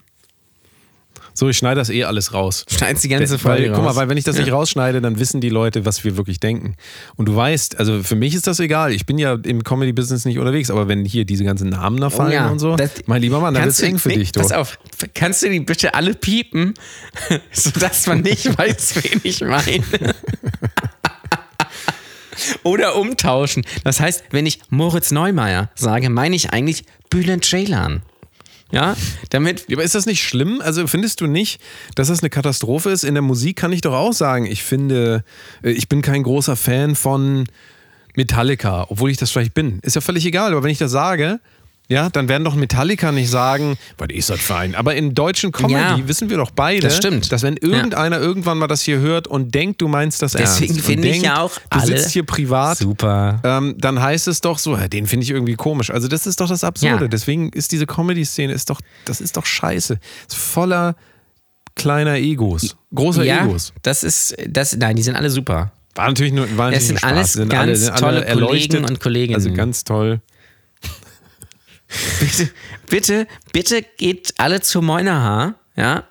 So, ich schneide das eh alles raus. Schneid's die ganze Folge Guck mal, raus. weil wenn ich das nicht rausschneide, dann wissen die Leute, was wir wirklich denken. Und du weißt, also für mich ist das egal. Ich bin ja im Comedy-Business nicht unterwegs, aber wenn hier diese ganzen Namen da fallen Oh ja, und so, das- mein lieber Mann, dann du- eng für dich, du. Pass auf, kannst du die bitte alle piepen, sodass man nicht weiß, wen ich meine? Oder umtauschen. Das heißt, wenn ich Moritz Neumeier sage, meine ich eigentlich Bülent Ceylan. Ja, damit aber ist das nicht schlimm? Also findest du nicht, dass das eine Katastrophe ist? In der Musik kann ich doch auch sagen, ich finde, äh, ich bin kein großer Fan von Metallica, obwohl ich das vielleicht bin. Ist ja völlig egal, aber wenn ich das sage, ja, dann werden doch Metallica nicht sagen, was ist das fein? Aber in deutschen Comedy Ja. wissen wir doch beide, Das stimmt. dass wenn irgendeiner irgendwann mal das hier hört und denkt, du meinst das Deswegen ernst. finde und ich ja auch du alle sitzt hier privat super. ähm, dann heißt es doch so, ja, den finde ich irgendwie komisch. Also das ist doch das Absurde. Ja. Deswegen ist diese Comedy-Szene ist doch, das ist doch scheiße. Ist voller kleiner Egos, großer ja, Egos. das ist, das, nein, die sind alle super. War natürlich nur, war Es natürlich sind nur Spaß. alles sind ganz alle, sind alle tolle. Kollegen und Kolleginnen. Also ganz toll. Bitte, bitte, bitte geht alle zu Moinerhaar, ja?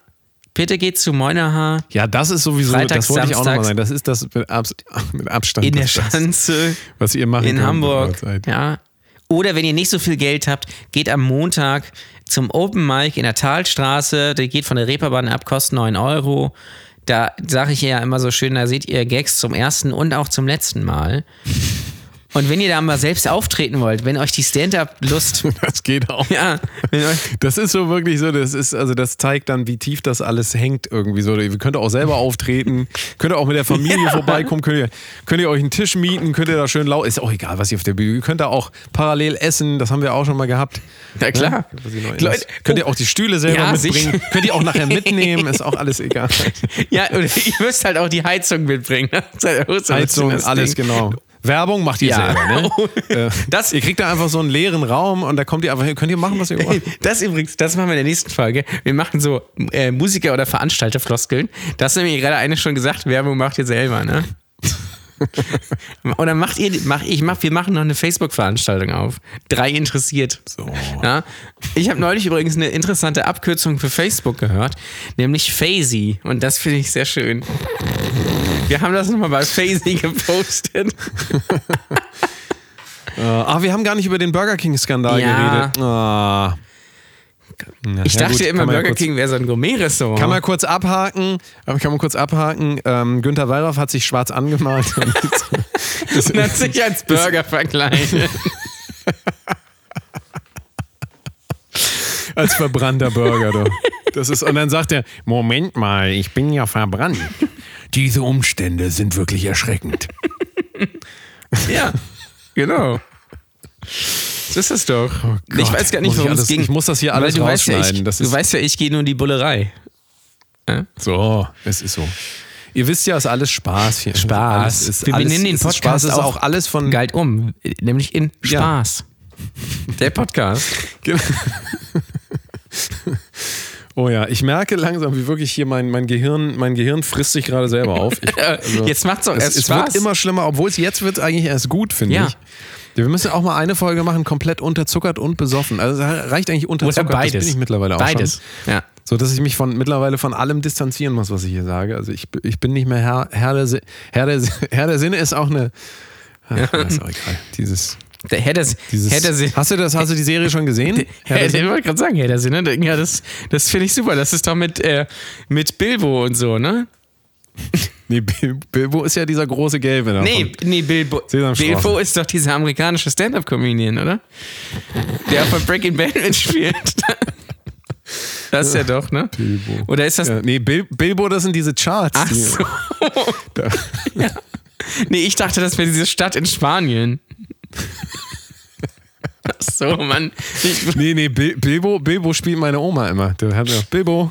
Bitte geht zu Moinerhaar Ja, das ist sowieso, Freitags, das wollte ich auch nochmal sagen. Das ist das mit, Abs mit Abstand. in der Schanze was ihr machen in könnt Hamburg, ja. Oder wenn ihr nicht so viel Geld habt, geht am Montag zum Open Mic in der Talstraße. Der geht von der Reeperbahn ab, kostet 9 Euro. Da sage ich ja immer so schön, da seht ihr Gags zum ersten und auch zum letzten Mal. Und wenn ihr da mal selbst auftreten wollt, wenn euch die Stand-Up-Lust. Das geht auch. ja, Das ist so wirklich so, das ist, also das zeigt dann, wie tief das alles hängt irgendwie so. Ihr könnt auch selber auftreten, könnt ihr auch mit der Familie vorbeikommen, könnt ihr, könnt ihr euch einen Tisch mieten, könnt ihr da schön laut, ist auch egal, was ihr auf der Bühne, ihr könnt da auch parallel essen, das haben wir auch schon mal gehabt. Na klar. Ja, Leute, könnt ihr auch die Stühle selber Ja, mitbringen, sicher. könnt ihr auch nachher mitnehmen, ist auch alles egal. ja, oder ihr müsst halt auch die Heizung mitbringen. Heizung, Das alles genau. Werbung macht ihr Ja. selber, ne? Äh, Das- ihr kriegt da einfach so einen leeren Raum und da kommt ihr einfach hin, könnt ihr machen, was ihr wollt. Das übrigens, das machen wir in der nächsten Folge. Wir machen so äh, Musiker- oder Veranstalterfloskeln. Das hat nämlich gerade eine schon gesagt, Werbung macht ihr selber, ne? Oder macht ihr, mach, ich mach, wir machen noch eine Facebook-Veranstaltung auf. Drei interessiert. So. Ja? Ich habe neulich übrigens eine interessante Abkürzung für Facebook gehört, nämlich Fazy. Und das finde ich sehr schön. Wir haben das nochmal bei Fazy gepostet. Äh, ah, wir haben gar nicht über den Burger King-Skandal Ja. geredet. Ah. Na, Ich ja dachte gut, immer, ja Burger kurz- King wäre so ein Gourmet-Restaurant. Kann man kurz abhaken, aber kann man kurz abhaken. Ähm, Günther Wallraff hat sich schwarz angemalt. das, Und hat sich als Burger verkleidet. als verbrannter Burger. Du. Das ist, und dann sagt er, Moment mal, ich bin ja verbrannt. Diese Umstände sind wirklich erschreckend. Ja, genau. So ist es doch. ich Gott, weiß gar nicht, ich worum es ging. ich muss das hier alles du weißt ja, ich, rausschneiden, das Du weißt ja, ich gehe nur in die Bullerei. So, es ist so. Ihr wisst ja, es ist alles Spaß hier. Spaß. Alles ist, Wir alles, benennen den Podcast Spaß, ist auch auch alles von Galt um, nämlich in Ja. Spaß. Der Podcast. Genau. Oh ja, ich merke langsam, wie wirklich hier mein, mein Gehirn, mein Gehirn frisst sich gerade selber auf. Ich, also, Jetzt macht's doch es, erst es Spaß. wird immer schlimmer, obwohl es jetzt wird eigentlich erst gut, finde Ja. ich. Wir müssen auch mal eine Folge machen, komplett unterzuckert und besoffen. Also es reicht eigentlich Oder unterzuckert, beides. das bin ich mittlerweile auch Beides. schon. Ja. So, dass ich mich von mittlerweile von allem distanzieren muss, was ich hier sage. Also ich, ich bin nicht mehr Herr, Herr, der, Herr, der, Herr der Sinne ist auch eine. Ach, ist auch egal. Dieses, Dieses Herr der Sinne. hast du das? Hast du die Serie schon gesehen? Der ich wollte gerade sagen, Herr der Sinne. Ja, das, das finde ich super. Das ist doch mit, äh, mit Bilbo und so, ne? Nee, Bil- Bilbo ist ja dieser große Gelbe. da Nee, nee Bilbo. Bilbo ist doch dieser amerikanische Stand-Up-Comedian, oder? Der von Breaking Bad mitspielt. Das ist ja doch, ne? Bilbo. Oder ist das. Ja, nee, Bil Bilbo, das sind diese Charts. Ach so. ja. Nee, ich dachte, das wäre diese Stadt in Spanien. Ach so, Mann. Ich, Nee, nee, Bil Bilbo, Bilbo spielt meine Oma immer. Der hat ja Bilbo.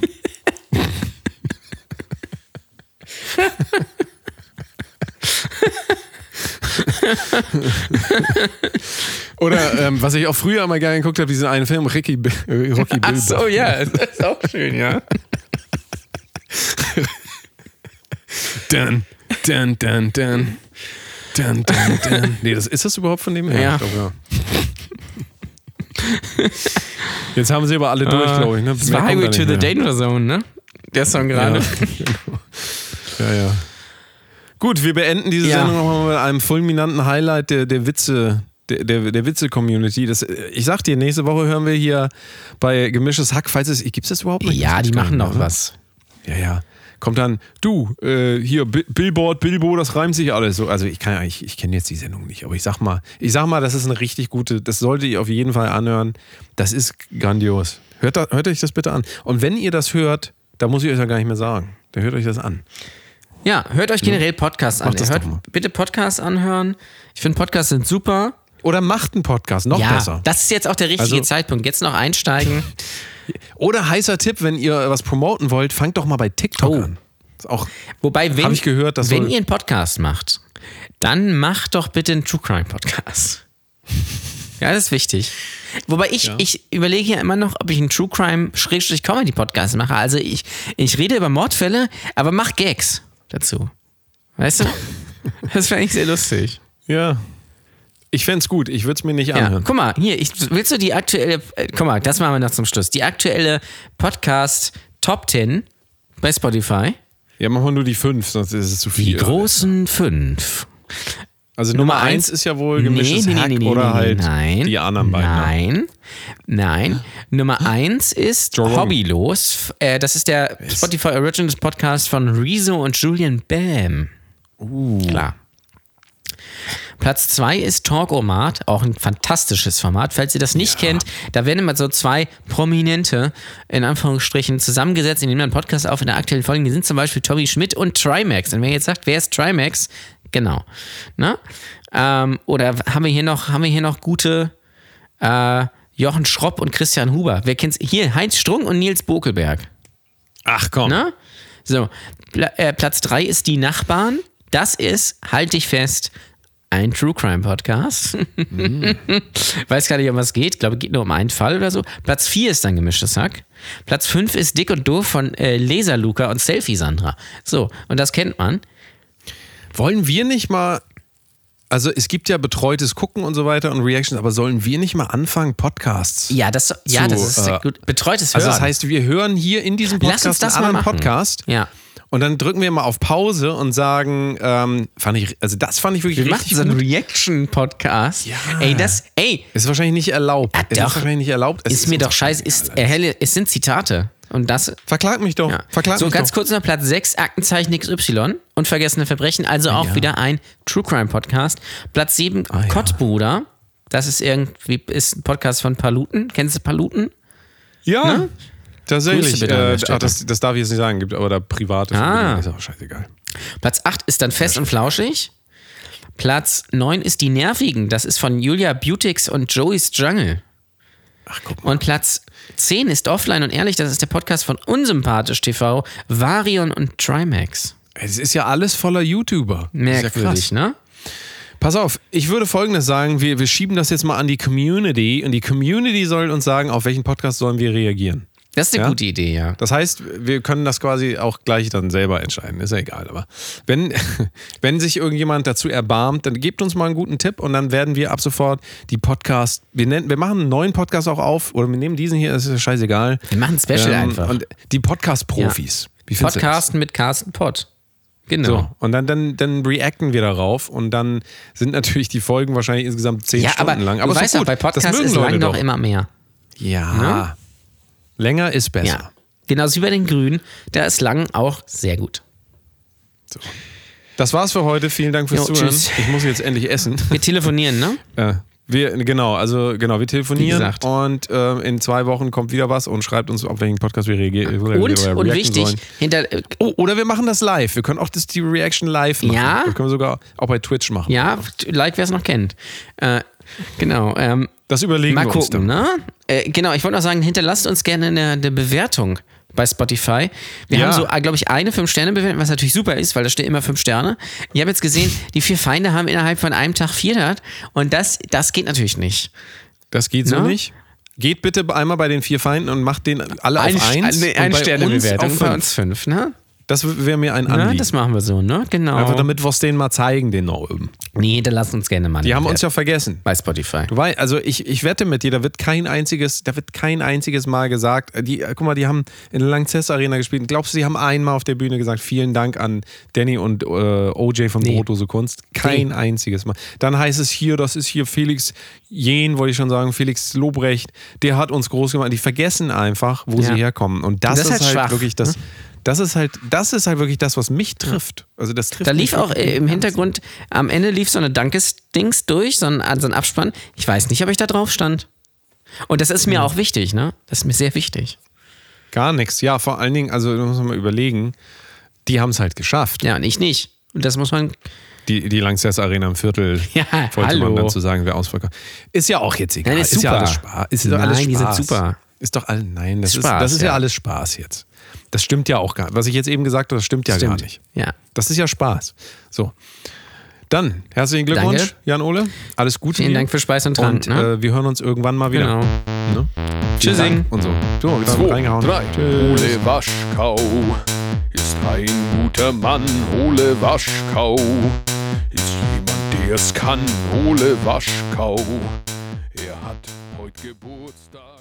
Oder ähm, was ich auch früher immer gerne geguckt habe, diesen einen Film, Ricky, Rocky ach Bilbo. so, ja, das ist auch schön, ja. Dun, dun, dun, dun. Dun, dun, dun. Nee, das, ist das überhaupt von dem her? Ja. Ich glaub, ja. Jetzt haben sie aber alle durch, glaube ich. Ne? Das war Highway to the mehr. Danger Zone, ne? Der Song gerade. Ja, ja. Gut, wir beenden diese Ja. Sendung nochmal mit einem fulminanten Highlight der, der Witze. Der, der, der Witze-Community. Das, Ich sag dir, nächste Woche hören wir hier bei Gemischtes Hack, falls es. Gibt es das überhaupt noch? Ja, die machen noch mehr, was. Ja, ja. Kommt dann, du, äh, hier, Bi- Billboard, Bilbo, das reimt sich alles so. Also ich kann ja, ich, ich kenne jetzt die Sendung nicht, aber ich sag mal, ich sag mal, das ist eine richtig gute, das solltet ihr auf jeden Fall anhören. Das ist grandios. Hört, da, hört euch das bitte an. Und wenn ihr das hört, da muss ich euch ja gar nicht mehr sagen. Dann hört euch das an. Ja, hört euch generell Podcasts an. Hört bitte Podcasts anhören. Ich finde Podcasts sind super. Oder macht einen Podcast, noch ja, besser. das ist jetzt auch der richtige Also- Zeitpunkt. Jetzt noch einsteigen. Oder heißer Tipp, wenn ihr was promoten wollt, fangt doch mal bei TikTok Oh. an. Ist auch, Wobei, wenn, ich gehört, das wenn ihr einen Podcast macht, dann macht doch bitte einen True Crime Podcast. ja, das ist wichtig. Wobei ich, ich überlege ja immer noch, ob ich einen True Crime Schrägstrich Comedy Podcast mache. Also ich, ich rede über Mordfälle, aber mach Gags dazu. Weißt du? Das fände ich sehr lustig. ja. Ich fände es gut, ich würde es mir nicht Ja, anhören. guck mal, hier, ich, willst du die aktuelle, äh, guck mal, das machen wir noch zum Schluss. Die aktuelle Podcast Top 10 bei Spotify. Ja, machen wir nur die fünf, sonst ist es zu Die viel. großen fünf. Also Nummer, eins ist ja wohl gemischtes Hack oder halt nein, die anderen beiden. ne? Nein, nein. Nummer eins ist Joe. Hobbylos. Äh, das ist der Spotify Originals Podcast von Rezo und Julian Bam. Uh. Klar. Platz zwei ist Talkomat, auch ein fantastisches Format. Falls ihr das nicht kennt, da werden immer so zwei Prominente, in Anführungsstrichen, zusammengesetzt, die nehmen einen Podcast auf in der aktuellen Folge. Die sind zum Beispiel Tobi Schmidt und Trimax. Und wer jetzt sagt, wer ist Trimax? Genau. Ne? Ähm, oder haben wir hier noch, haben wir hier noch gute äh, Jochen Schropp und Christian Huber? Wer kennt's? Hier, Heinz Strunk und Nils Bokelberg. Ach komm. Ne? So, Pla äh, Platz 3 ist Die Nachbarn. Das ist, halt dich fest, ein True Crime Podcast. Weiß gar nicht, um was geht. Ich glaube, es geht nur um einen Fall oder so. Platz 4 ist dann gemischtes Hack. Platz 5 ist Dick und Doof von äh, Laser Luca und Selfie Sandra. So, und das kennt man. Wollen wir nicht mal. Also es gibt ja betreutes Gucken und so weiter und Reactions, aber sollen wir nicht mal anfangen, Podcasts? Ja, das, ja, Zu, das ist äh, gut. Betreutes Hören. Also das heißt, wir hören hier in diesem Lass Podcast uns das einen mal anderen. Podcast Ja. Und dann drücken wir mal auf Pause und sagen, ähm, fand ich, also das fand ich wirklich Wir machen richtig so einen. Reaction-Podcast. Ey, das, ey, Ist wahrscheinlich nicht erlaubt. Ah, ist wahrscheinlich nicht erlaubt. Es ist mir uns doch scheiße. Ist, äh, helle, es sind Zitate. Und das, Verklag mich doch. Ja. Verklag so, mich ganz doch. kurz noch Platz 6, Aktenzeichen XY, Unvergessene Verbrechen, also auch wieder ein True Crime Podcast. Platz 7, Ah, ja. Kottbruder. Das ist irgendwie ist ein Podcast von Paluten. Kennst du Paluten? Ja, Ne? Tatsächlich. Äh, ach, das, das darf ich jetzt nicht sagen, gibt aber da privates. Ah. Ist auch scheißegal. Platz 8 ist dann Fest und Flauschig. Platz 9 ist Die Nervigen. Das ist von Julia Butix und Joey's Jungle. Ach, guck mal. Und Platz 10 ist Offline und Ehrlich. Das ist der Podcast von Unsympathisch TV, Varion und Trimax. Es ist ja alles voller YouTuber. Ist ja Merkwürdig, krass. ne? Pass auf, ich würde folgendes sagen: wir, wir schieben das jetzt mal an die Community und die Community soll uns sagen, auf welchen Podcast sollen wir reagieren. Das ist eine Ja? gute Idee, ja. Das heißt, wir können das quasi auch gleich dann selber entscheiden. Ist ja egal. Aber wenn, wenn sich irgendjemand dazu erbarmt, dann gebt uns mal einen guten Tipp und dann werden wir ab sofort die Podcast, wir, nennen, wir machen einen neuen Podcast auch auf oder wir nehmen diesen hier, ist ja scheißegal. Wir machen ein Special einfach. Ähm, Und die Podcast-Profis. Du das? Podcasten mit Carsten Pott. Genau. So, und dann, dann, dann reacten wir darauf und dann sind natürlich die Folgen wahrscheinlich insgesamt zehn Ja, aber Stunden lang. du Aber ist weißt gut. bei Das Podcasts ist lang doch doch. immer mehr. Ja. Länger ist besser. Ja. Genauso wie bei den Grünen. Da ist lang auch sehr gut. Das war's für heute. Vielen Dank fürs Jo, Zuhören. tschüss. Ich muss jetzt endlich essen. Wir telefonieren, ne? Äh, wir, genau, also genau, wir telefonieren und äh, in zwei Wochen kommt wieder was und schreibt uns, auf welchen Podcast wir reagieren. Und, und wichtig, hinter, äh, Oh, oder wir machen das live. Wir können auch das, die Reaction live machen. Ja. Das können wir sogar auch bei Twitch machen. ja, like wer es noch kennt. Äh, genau. Ähm, Das überlegen mal wir uns gucken, dann. ne? Äh, genau, ich wollte noch sagen, hinterlasst uns gerne eine, eine Bewertung bei Spotify. Wir Ja. haben so, glaube ich, eine 5-Sterne-Bewertung, was natürlich super ist, weil da steht immer 5 Sterne. Ich habe jetzt gesehen, die vier Feinde haben innerhalb von einem Tag 400 und das, das geht natürlich nicht. Das geht so Ne? nicht. Geht bitte einmal bei den vier Feinden und macht den alle auf eins. eine und bei uns Ein-Sterne-Bewertung auf bei fünf. uns 5, ne? Das wäre mir ein Anliegen. das machen wir so, ne? Genau. Einfach damit wir es denen mal zeigen, den noch oben. nee, hinterlasst uns gerne mal. Die haben uns ja vergessen. bei Spotify. Du weißt, also ich, ich wette mit dir, da wird kein einziges, da wird kein einziges Mal gesagt, äh, die, äh, guck mal, die haben in der Lanxess Arena gespielt. Glaubst du, sie haben einmal auf der Bühne gesagt, vielen Dank an Danny und äh, OJ von Nee. Brotdose Kunst? Kein Nee. einziges Mal. Dann heißt es hier, das ist hier Felix Jen, wollte ich schon sagen, Felix Lobrecht, der hat uns groß gemacht. Die vergessen einfach, wo Ja. sie herkommen. Und das, Das ist halt halt, wirklich das. Das ist halt, das ist halt wirklich das, was mich trifft. Also das trifft Da lief auch äh, im. Hintergrund, am Ende lief so eine Dankesdings durch, so ein, so ein Abspann. Ich weiß nicht, ob ich da drauf stand. Und das ist mir auch wichtig, ne? Das ist mir sehr wichtig. Gar nichts. Ja, vor allen Dingen, also da muss man mal überlegen, die haben es halt geschafft. Ja, und ich nicht. Und das muss man. Die, die Lanxess Arena im Viertel, Ja, wollte hallo. man dann zu sagen, wer ausverkauft. Ist ja auch jetzt egal. Nein, ist ja super. alles Spaß. Ist doch Nein, alles die sind Spaß. super. Ist doch all, nein, das, Ist ist, Spaß, das ist ja. ja. alles Spaß jetzt. Das stimmt ja auch gar nicht. Was ich jetzt eben gesagt habe, das stimmt ja gar Stimmt. nicht. Ja. Das ist ja Spaß. So. Dann, herzlichen Glückwunsch, Danke. Jan-Ole. Alles Gute. Vielen dir. Dank für Speis und Trank. Und ne? äh, wir hören uns irgendwann mal wieder. genau. Ne? Tschüssing. Und so. So, wieder Zwei, reingehauen. drei. Tschüss. Ole Waschkau ist ein guter Mann. Ole Waschkau ist jemand, der es kann. Ole Waschkau, er hat heute Geburtstag.